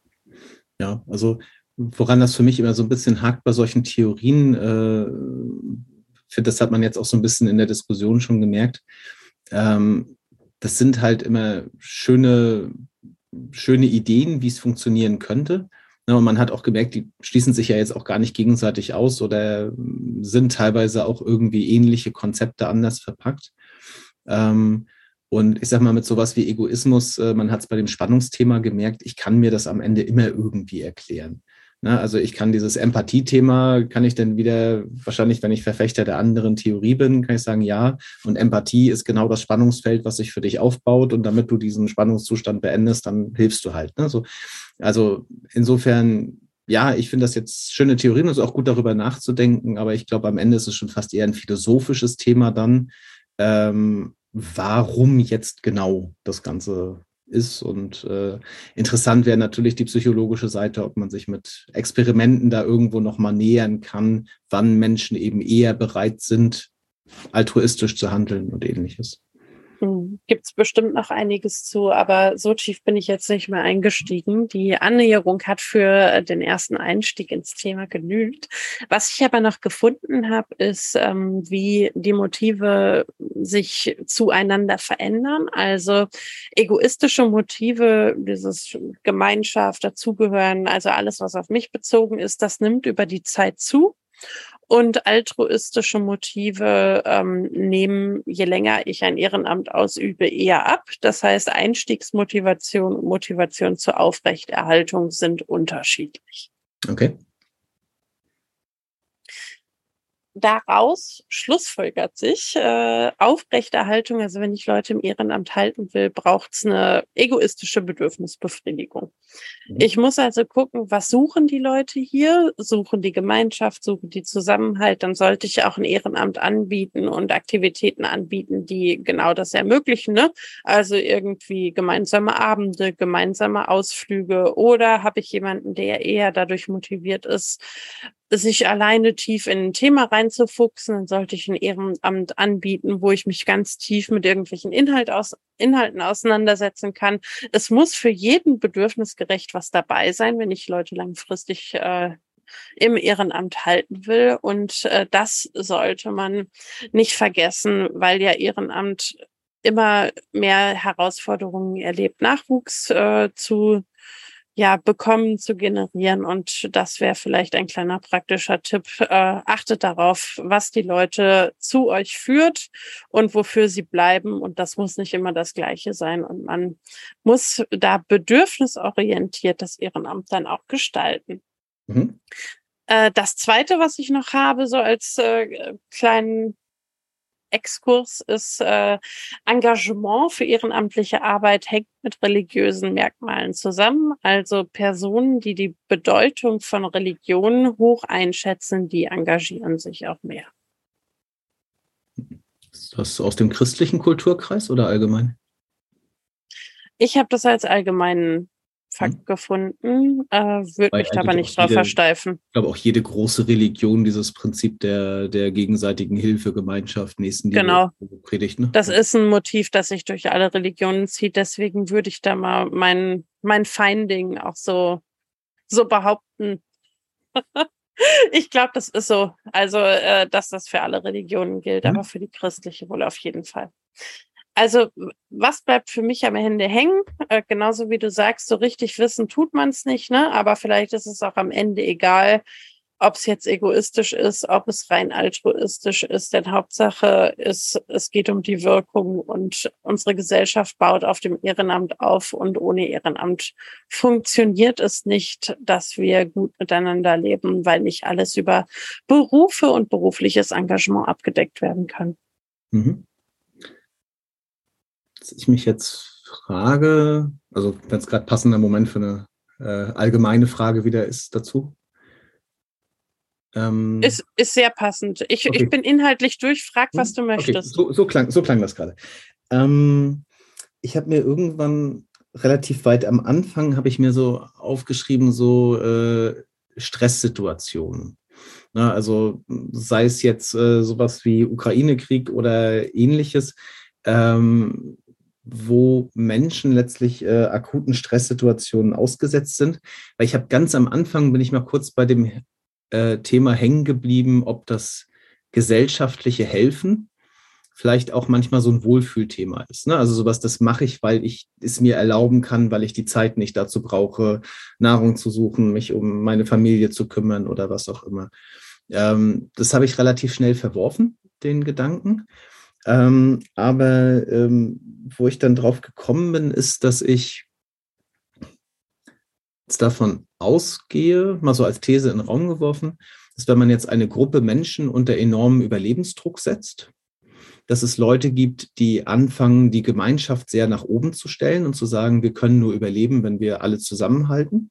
Ja, also woran das für mich immer so ein bisschen hakt bei solchen Theorien, äh, finde, das hat man jetzt auch so ein bisschen in der Diskussion schon gemerkt. Ähm, das sind halt immer schöne, schöne Ideen, wie es funktionieren könnte. Ja, und man hat auch gemerkt, die schließen sich ja jetzt auch gar nicht gegenseitig aus oder sind teilweise auch irgendwie ähnliche Konzepte anders verpackt. Ähm, und ich sag mal, mit sowas wie Egoismus, äh, man hat es bei dem Spannungsthema gemerkt, ich kann mir das am Ende immer irgendwie erklären. Na, also ich kann dieses Empathie-Thema, kann ich dann wieder, wahrscheinlich, wenn ich Verfechter der anderen Theorie bin, kann ich sagen, ja. Und Empathie ist genau das Spannungsfeld, was sich für dich aufbaut. Und damit du diesen Spannungszustand beendest, dann hilfst du halt. Ne? So, also insofern, ja, ich finde das jetzt schöne Theorien und es ist auch gut darüber nachzudenken, aber ich glaube, am Ende ist es schon fast eher ein philosophisches Thema dann, ähm, warum jetzt genau das Ganze ist. Und äh, interessant wäre natürlich die psychologische Seite, ob man sich mit Experimenten da irgendwo nochmal nähern kann, wann Menschen eben eher bereit sind, altruistisch zu handeln und ähnliches. Gibt es bestimmt noch einiges zu, aber so tief bin ich jetzt nicht mehr eingestiegen. Die Annäherung hat für den ersten Einstieg ins Thema genügt. Was ich aber noch gefunden habe, ist, ähm, wie die Motive sich zueinander verändern. Also egoistische Motive, dieses Gemeinschaft, dazugehören, also alles, was auf mich bezogen ist, das nimmt über die Zeit zu. Und altruistische Motive ähm, nehmen, je länger ich ein Ehrenamt ausübe, eher ab. Das heißt, Einstiegsmotivation und Motivation zur Aufrechterhaltung sind unterschiedlich. Okay daraus schlussfolgert sich äh, Aufrechterhaltung, also wenn ich Leute im Ehrenamt halten will, braucht es eine egoistische Bedürfnisbefriedigung. Mhm. Ich muss also gucken, was suchen die Leute hier? Suchen die Gemeinschaft, suchen die Zusammenhalt, dann sollte ich auch ein Ehrenamt anbieten und Aktivitäten anbieten, die genau das ermöglichen. Ne? Also irgendwie gemeinsame Abende, gemeinsame Ausflüge oder habe ich jemanden, der eher dadurch motiviert ist, sich alleine tief in ein Thema reinzufuchsen, dann sollte ich ein Ehrenamt anbieten, wo ich mich ganz tief mit irgendwelchen Inhalt aus, Inhalten auseinandersetzen kann. Es muss für jeden bedürfnisgerecht was dabei sein, wenn ich Leute langfristig äh, im Ehrenamt halten will. Und äh, das sollte man nicht vergessen, weil ja Ehrenamt immer mehr Herausforderungen erlebt, Nachwuchs äh, zu ja, bekommen zu generieren. Und das wäre vielleicht ein kleiner praktischer Tipp. Äh, achtet darauf, was die Leute zu euch führt und wofür sie bleiben. Und das muss nicht immer das Gleiche sein. Und man muss da bedürfnisorientiert das Ehrenamt dann auch gestalten. Mhm. Äh, das zweite, was ich noch habe, so als äh, kleinen Exkurs ist äh, Engagement für ehrenamtliche Arbeit hängt mit religiösen Merkmalen zusammen. Also Personen, die die Bedeutung von Religionen hoch einschätzen, die engagieren sich auch mehr. Ist das aus dem christlichen Kulturkreis oder allgemein? Ich habe das als allgemeinen Fakt hm. gefunden, äh, würde mich da aber nicht drauf jede, versteifen. Ich glaube auch jede große Religion dieses Prinzip der, der gegenseitigen Hilfe, Gemeinschaft, Nächstenliebe genau. predigt. Ne? Das ist ein Motiv, das sich durch alle Religionen zieht. Deswegen würde ich da mal mein, mein Finding auch so, so behaupten. ich glaube, das ist so. Also, äh, dass das für alle Religionen gilt, mhm. aber für die christliche wohl auf jeden Fall. Also, was bleibt für mich am Ende hängen? Äh, genauso wie du sagst, so richtig wissen tut man es nicht, ne? Aber vielleicht ist es auch am Ende egal, ob es jetzt egoistisch ist, ob es rein altruistisch ist. Denn Hauptsache ist, es geht um die Wirkung und unsere Gesellschaft baut auf dem Ehrenamt auf und ohne Ehrenamt funktioniert es nicht, dass wir gut miteinander leben, weil nicht alles über Berufe und berufliches Engagement abgedeckt werden kann. Mhm ich mich jetzt frage, also wenn es gerade passender Moment für eine äh, allgemeine Frage wieder ist dazu. Ähm, ist, ist sehr passend. Ich, okay. ich bin inhaltlich durch, frag, was hm, du möchtest. Okay. So, so, klang, so klang das gerade. Ähm, ich habe mir irgendwann relativ weit am Anfang, habe ich mir so aufgeschrieben, so äh, Stresssituationen. Na, also sei es jetzt äh, sowas wie Ukraine-Krieg oder ähnliches. Ähm, wo Menschen letztlich äh, akuten Stresssituationen ausgesetzt sind. Weil ich habe ganz am Anfang, bin ich mal kurz bei dem äh, Thema hängen geblieben, ob das gesellschaftliche Helfen vielleicht auch manchmal so ein Wohlfühlthema ist. Ne? Also sowas, das mache ich, weil ich es mir erlauben kann, weil ich die Zeit nicht dazu brauche, Nahrung zu suchen, mich um meine Familie zu kümmern oder was auch immer. Ähm, das habe ich relativ schnell verworfen, den Gedanken. Ähm, aber ähm, wo ich dann drauf gekommen bin, ist, dass ich jetzt davon ausgehe, mal so als These in den Raum geworfen, dass wenn man jetzt eine Gruppe Menschen unter enormen Überlebensdruck setzt, dass es Leute gibt, die anfangen, die Gemeinschaft sehr nach oben zu stellen und zu sagen, wir können nur überleben, wenn wir alle zusammenhalten.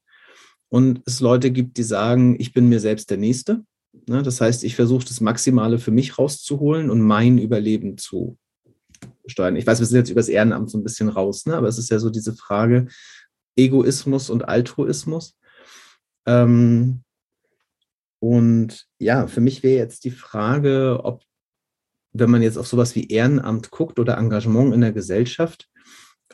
Und es Leute gibt, die sagen, ich bin mir selbst der Nächste. Ne, das heißt, ich versuche das Maximale für mich rauszuholen und mein Überleben zu steuern. Ich weiß, wir sind jetzt übers Ehrenamt so ein bisschen raus, ne? aber es ist ja so diese Frage Egoismus und Altruismus. Ähm, und ja, für mich wäre jetzt die Frage, ob, wenn man jetzt auf sowas wie Ehrenamt guckt oder Engagement in der Gesellschaft,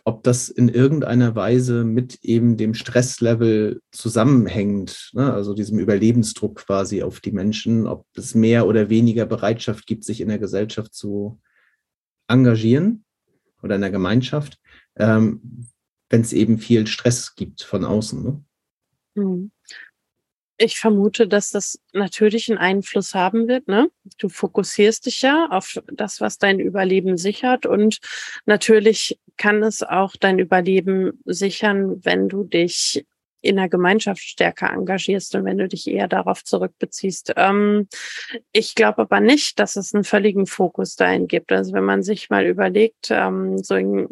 ob das in irgendeiner Weise mit eben dem Stresslevel zusammenhängt, ne? also diesem Überlebensdruck quasi auf die Menschen, ob es mehr oder weniger Bereitschaft gibt, sich in der Gesellschaft zu engagieren oder in der Gemeinschaft, ähm, wenn es eben viel Stress gibt von außen. Ne? Hm. Ich vermute, dass das natürlich einen Einfluss haben wird. Ne? Du fokussierst dich ja auf das, was dein Überleben sichert. Und natürlich kann es auch dein Überleben sichern, wenn du dich in der Gemeinschaft stärker engagierst und wenn du dich eher darauf zurückbeziehst. Ähm, ich glaube aber nicht, dass es einen völligen Fokus dahin gibt. Also wenn man sich mal überlegt, ähm, so in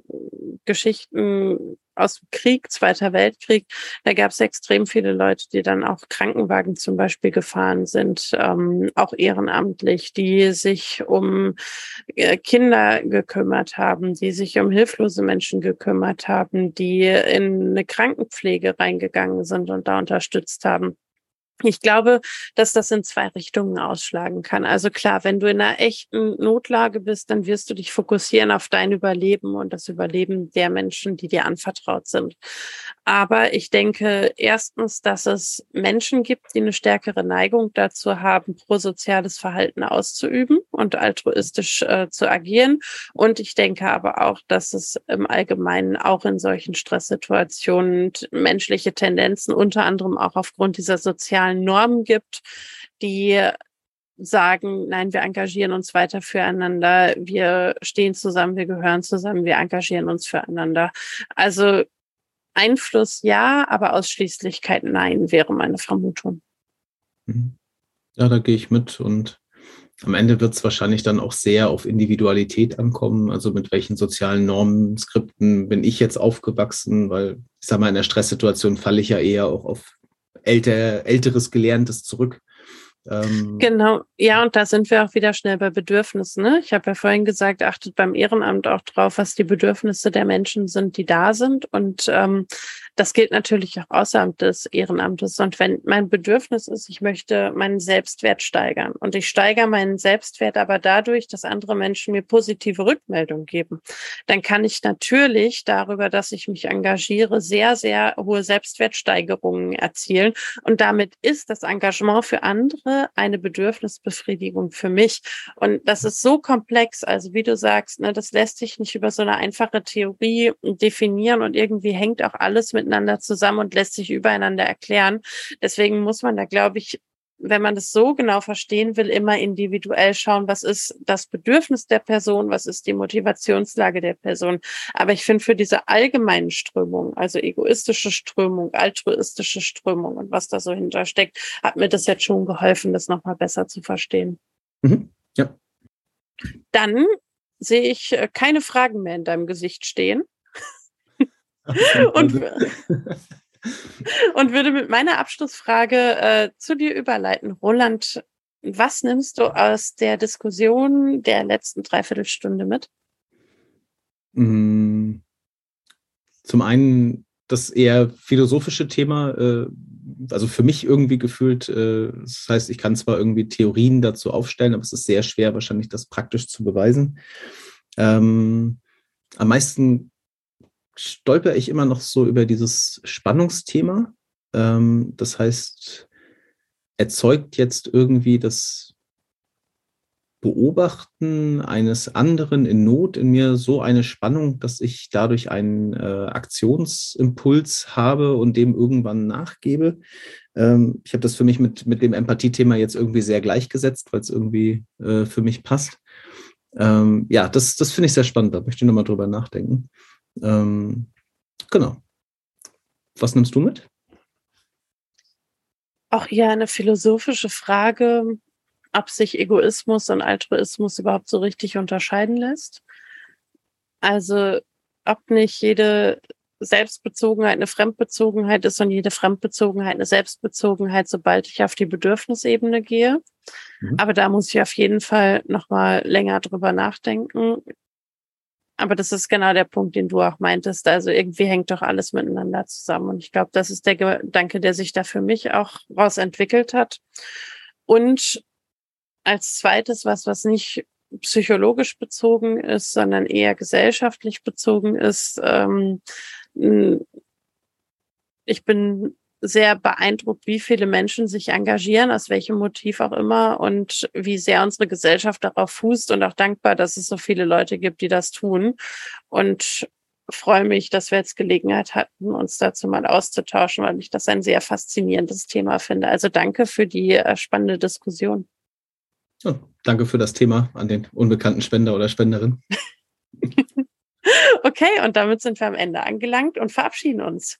Geschichten aus dem Krieg, Zweiter Weltkrieg, da gab es extrem viele Leute, die dann auch Krankenwagen zum Beispiel gefahren sind, ähm, auch ehrenamtlich, die sich um äh, Kinder gekümmert haben, die sich um hilflose Menschen gekümmert haben, die in eine Krankenpflege reingegangen sind und da unterstützt haben. Ich glaube, dass das in zwei Richtungen ausschlagen kann. Also klar, wenn du in einer echten Notlage bist, dann wirst du dich fokussieren auf dein Überleben und das Überleben der Menschen, die dir anvertraut sind. Aber ich denke erstens, dass es Menschen gibt, die eine stärkere Neigung dazu haben, prosoziales Verhalten auszuüben und altruistisch äh, zu agieren. Und ich denke aber auch, dass es im Allgemeinen auch in solchen Stresssituationen menschliche Tendenzen, unter anderem auch aufgrund dieser sozialen sozialen Normen gibt, die sagen, nein, wir engagieren uns weiter füreinander, wir stehen zusammen, wir gehören zusammen, wir engagieren uns füreinander. Also Einfluss ja, aber Ausschließlichkeit nein, wäre meine Vermutung. Mhm. Ja, da gehe ich mit und am Ende wird es wahrscheinlich dann auch sehr auf Individualität ankommen. Also mit welchen sozialen Normen, Skripten bin ich jetzt aufgewachsen, weil ich sage mal, in der Stresssituation falle ich ja eher auch auf älter, älteres Gelerntes zurück. Ähm, genau, ja, und da sind wir auch wieder schnell bei Bedürfnissen. Ne? Ich habe ja vorhin gesagt, achtet beim Ehrenamt auch drauf, was die Bedürfnisse der Menschen sind, die da sind. Und ähm, das gilt natürlich auch außerhalb des Ehrenamtes. Und wenn mein Bedürfnis ist, ich möchte meinen Selbstwert steigern und ich steigere meinen Selbstwert aber dadurch, dass andere Menschen mir positive Rückmeldungen geben, dann kann ich natürlich darüber, dass ich mich engagiere, sehr, sehr hohe Selbstwertsteigerungen erzielen. Und damit ist das Engagement für andere eine Bedürfnisbefriedigung für mich. Und das ist so komplex. Also wie du sagst, ne, das lässt sich nicht über so eine einfache Theorie definieren und irgendwie hängt auch alles mit miteinander zusammen und lässt sich übereinander erklären. Deswegen muss man da, glaube ich, wenn man das so genau verstehen will, immer individuell schauen, was ist das Bedürfnis der Person, was ist die Motivationslage der Person. Aber ich finde für diese allgemeinen Strömungen, also egoistische Strömung, altruistische Strömung und was da so hintersteckt, hat mir das jetzt schon geholfen, das nochmal besser zu verstehen. Mhm. Ja. Dann sehe ich äh, keine Fragen mehr in deinem Gesicht stehen und, und würde mit meiner Abschlussfrage äh, zu dir überleiten. Roland, was nimmst du aus der Diskussion der letzten Dreiviertelstunde mit? Mm, zum einen das eher philosophische Thema, äh, also für mich irgendwie gefühlt, äh, das heißt, ich kann zwar irgendwie Theorien dazu aufstellen, aber es ist sehr schwer, wahrscheinlich das praktisch zu beweisen. Ähm, am meisten stolper ich immer noch so über dieses Spannungsthema. Ähm, das heißt, erzeugt jetzt irgendwie das Beobachten eines anderen in Not in mir so eine Spannung, dass ich dadurch einen äh, Aktionsimpuls habe und dem irgendwann nachgebe. Ähm, ich habe das für mich mit, mit dem Empathie-Thema jetzt irgendwie sehr gleichgesetzt, weil es irgendwie äh, für mich passt. Ähm, ja, das, das finde ich sehr spannend. Da möchte ich nochmal drüber nachdenken. Ähm, genau. Was nimmst du mit? auch eher eine philosophische Frage, ob sich Egoismus und Altruismus überhaupt so richtig unterscheiden lässt. Also ob nicht jede Selbstbezogenheit eine Fremdbezogenheit ist und jede Fremdbezogenheit eine Selbstbezogenheit, sobald ich auf die Bedürfnisebene gehe. Mhm. Aber da muss ich auf jeden Fall nochmal länger drüber nachdenken. Aber das ist genau der Punkt, den du auch meintest. Also irgendwie hängt doch alles miteinander zusammen. Und ich glaube, das ist der Gedanke, der sich da für mich auch raus entwickelt hat. Und als zweites, was, was nicht psychologisch bezogen ist, sondern eher gesellschaftlich bezogen ist, ähm, ich bin sehr beeindruckt, wie viele Menschen sich engagieren, aus welchem Motiv auch immer und wie sehr unsere Gesellschaft darauf fußt und auch dankbar, dass es so viele Leute gibt, die das tun. Und freue mich, dass wir jetzt Gelegenheit hatten, uns dazu mal auszutauschen, weil ich das ein sehr faszinierendes Thema finde. Also danke für die äh, spannende Diskussion. Ja, danke für das Thema an den unbekannten Spender oder Spenderin. okay, und damit sind wir am Ende angelangt und verabschieden uns.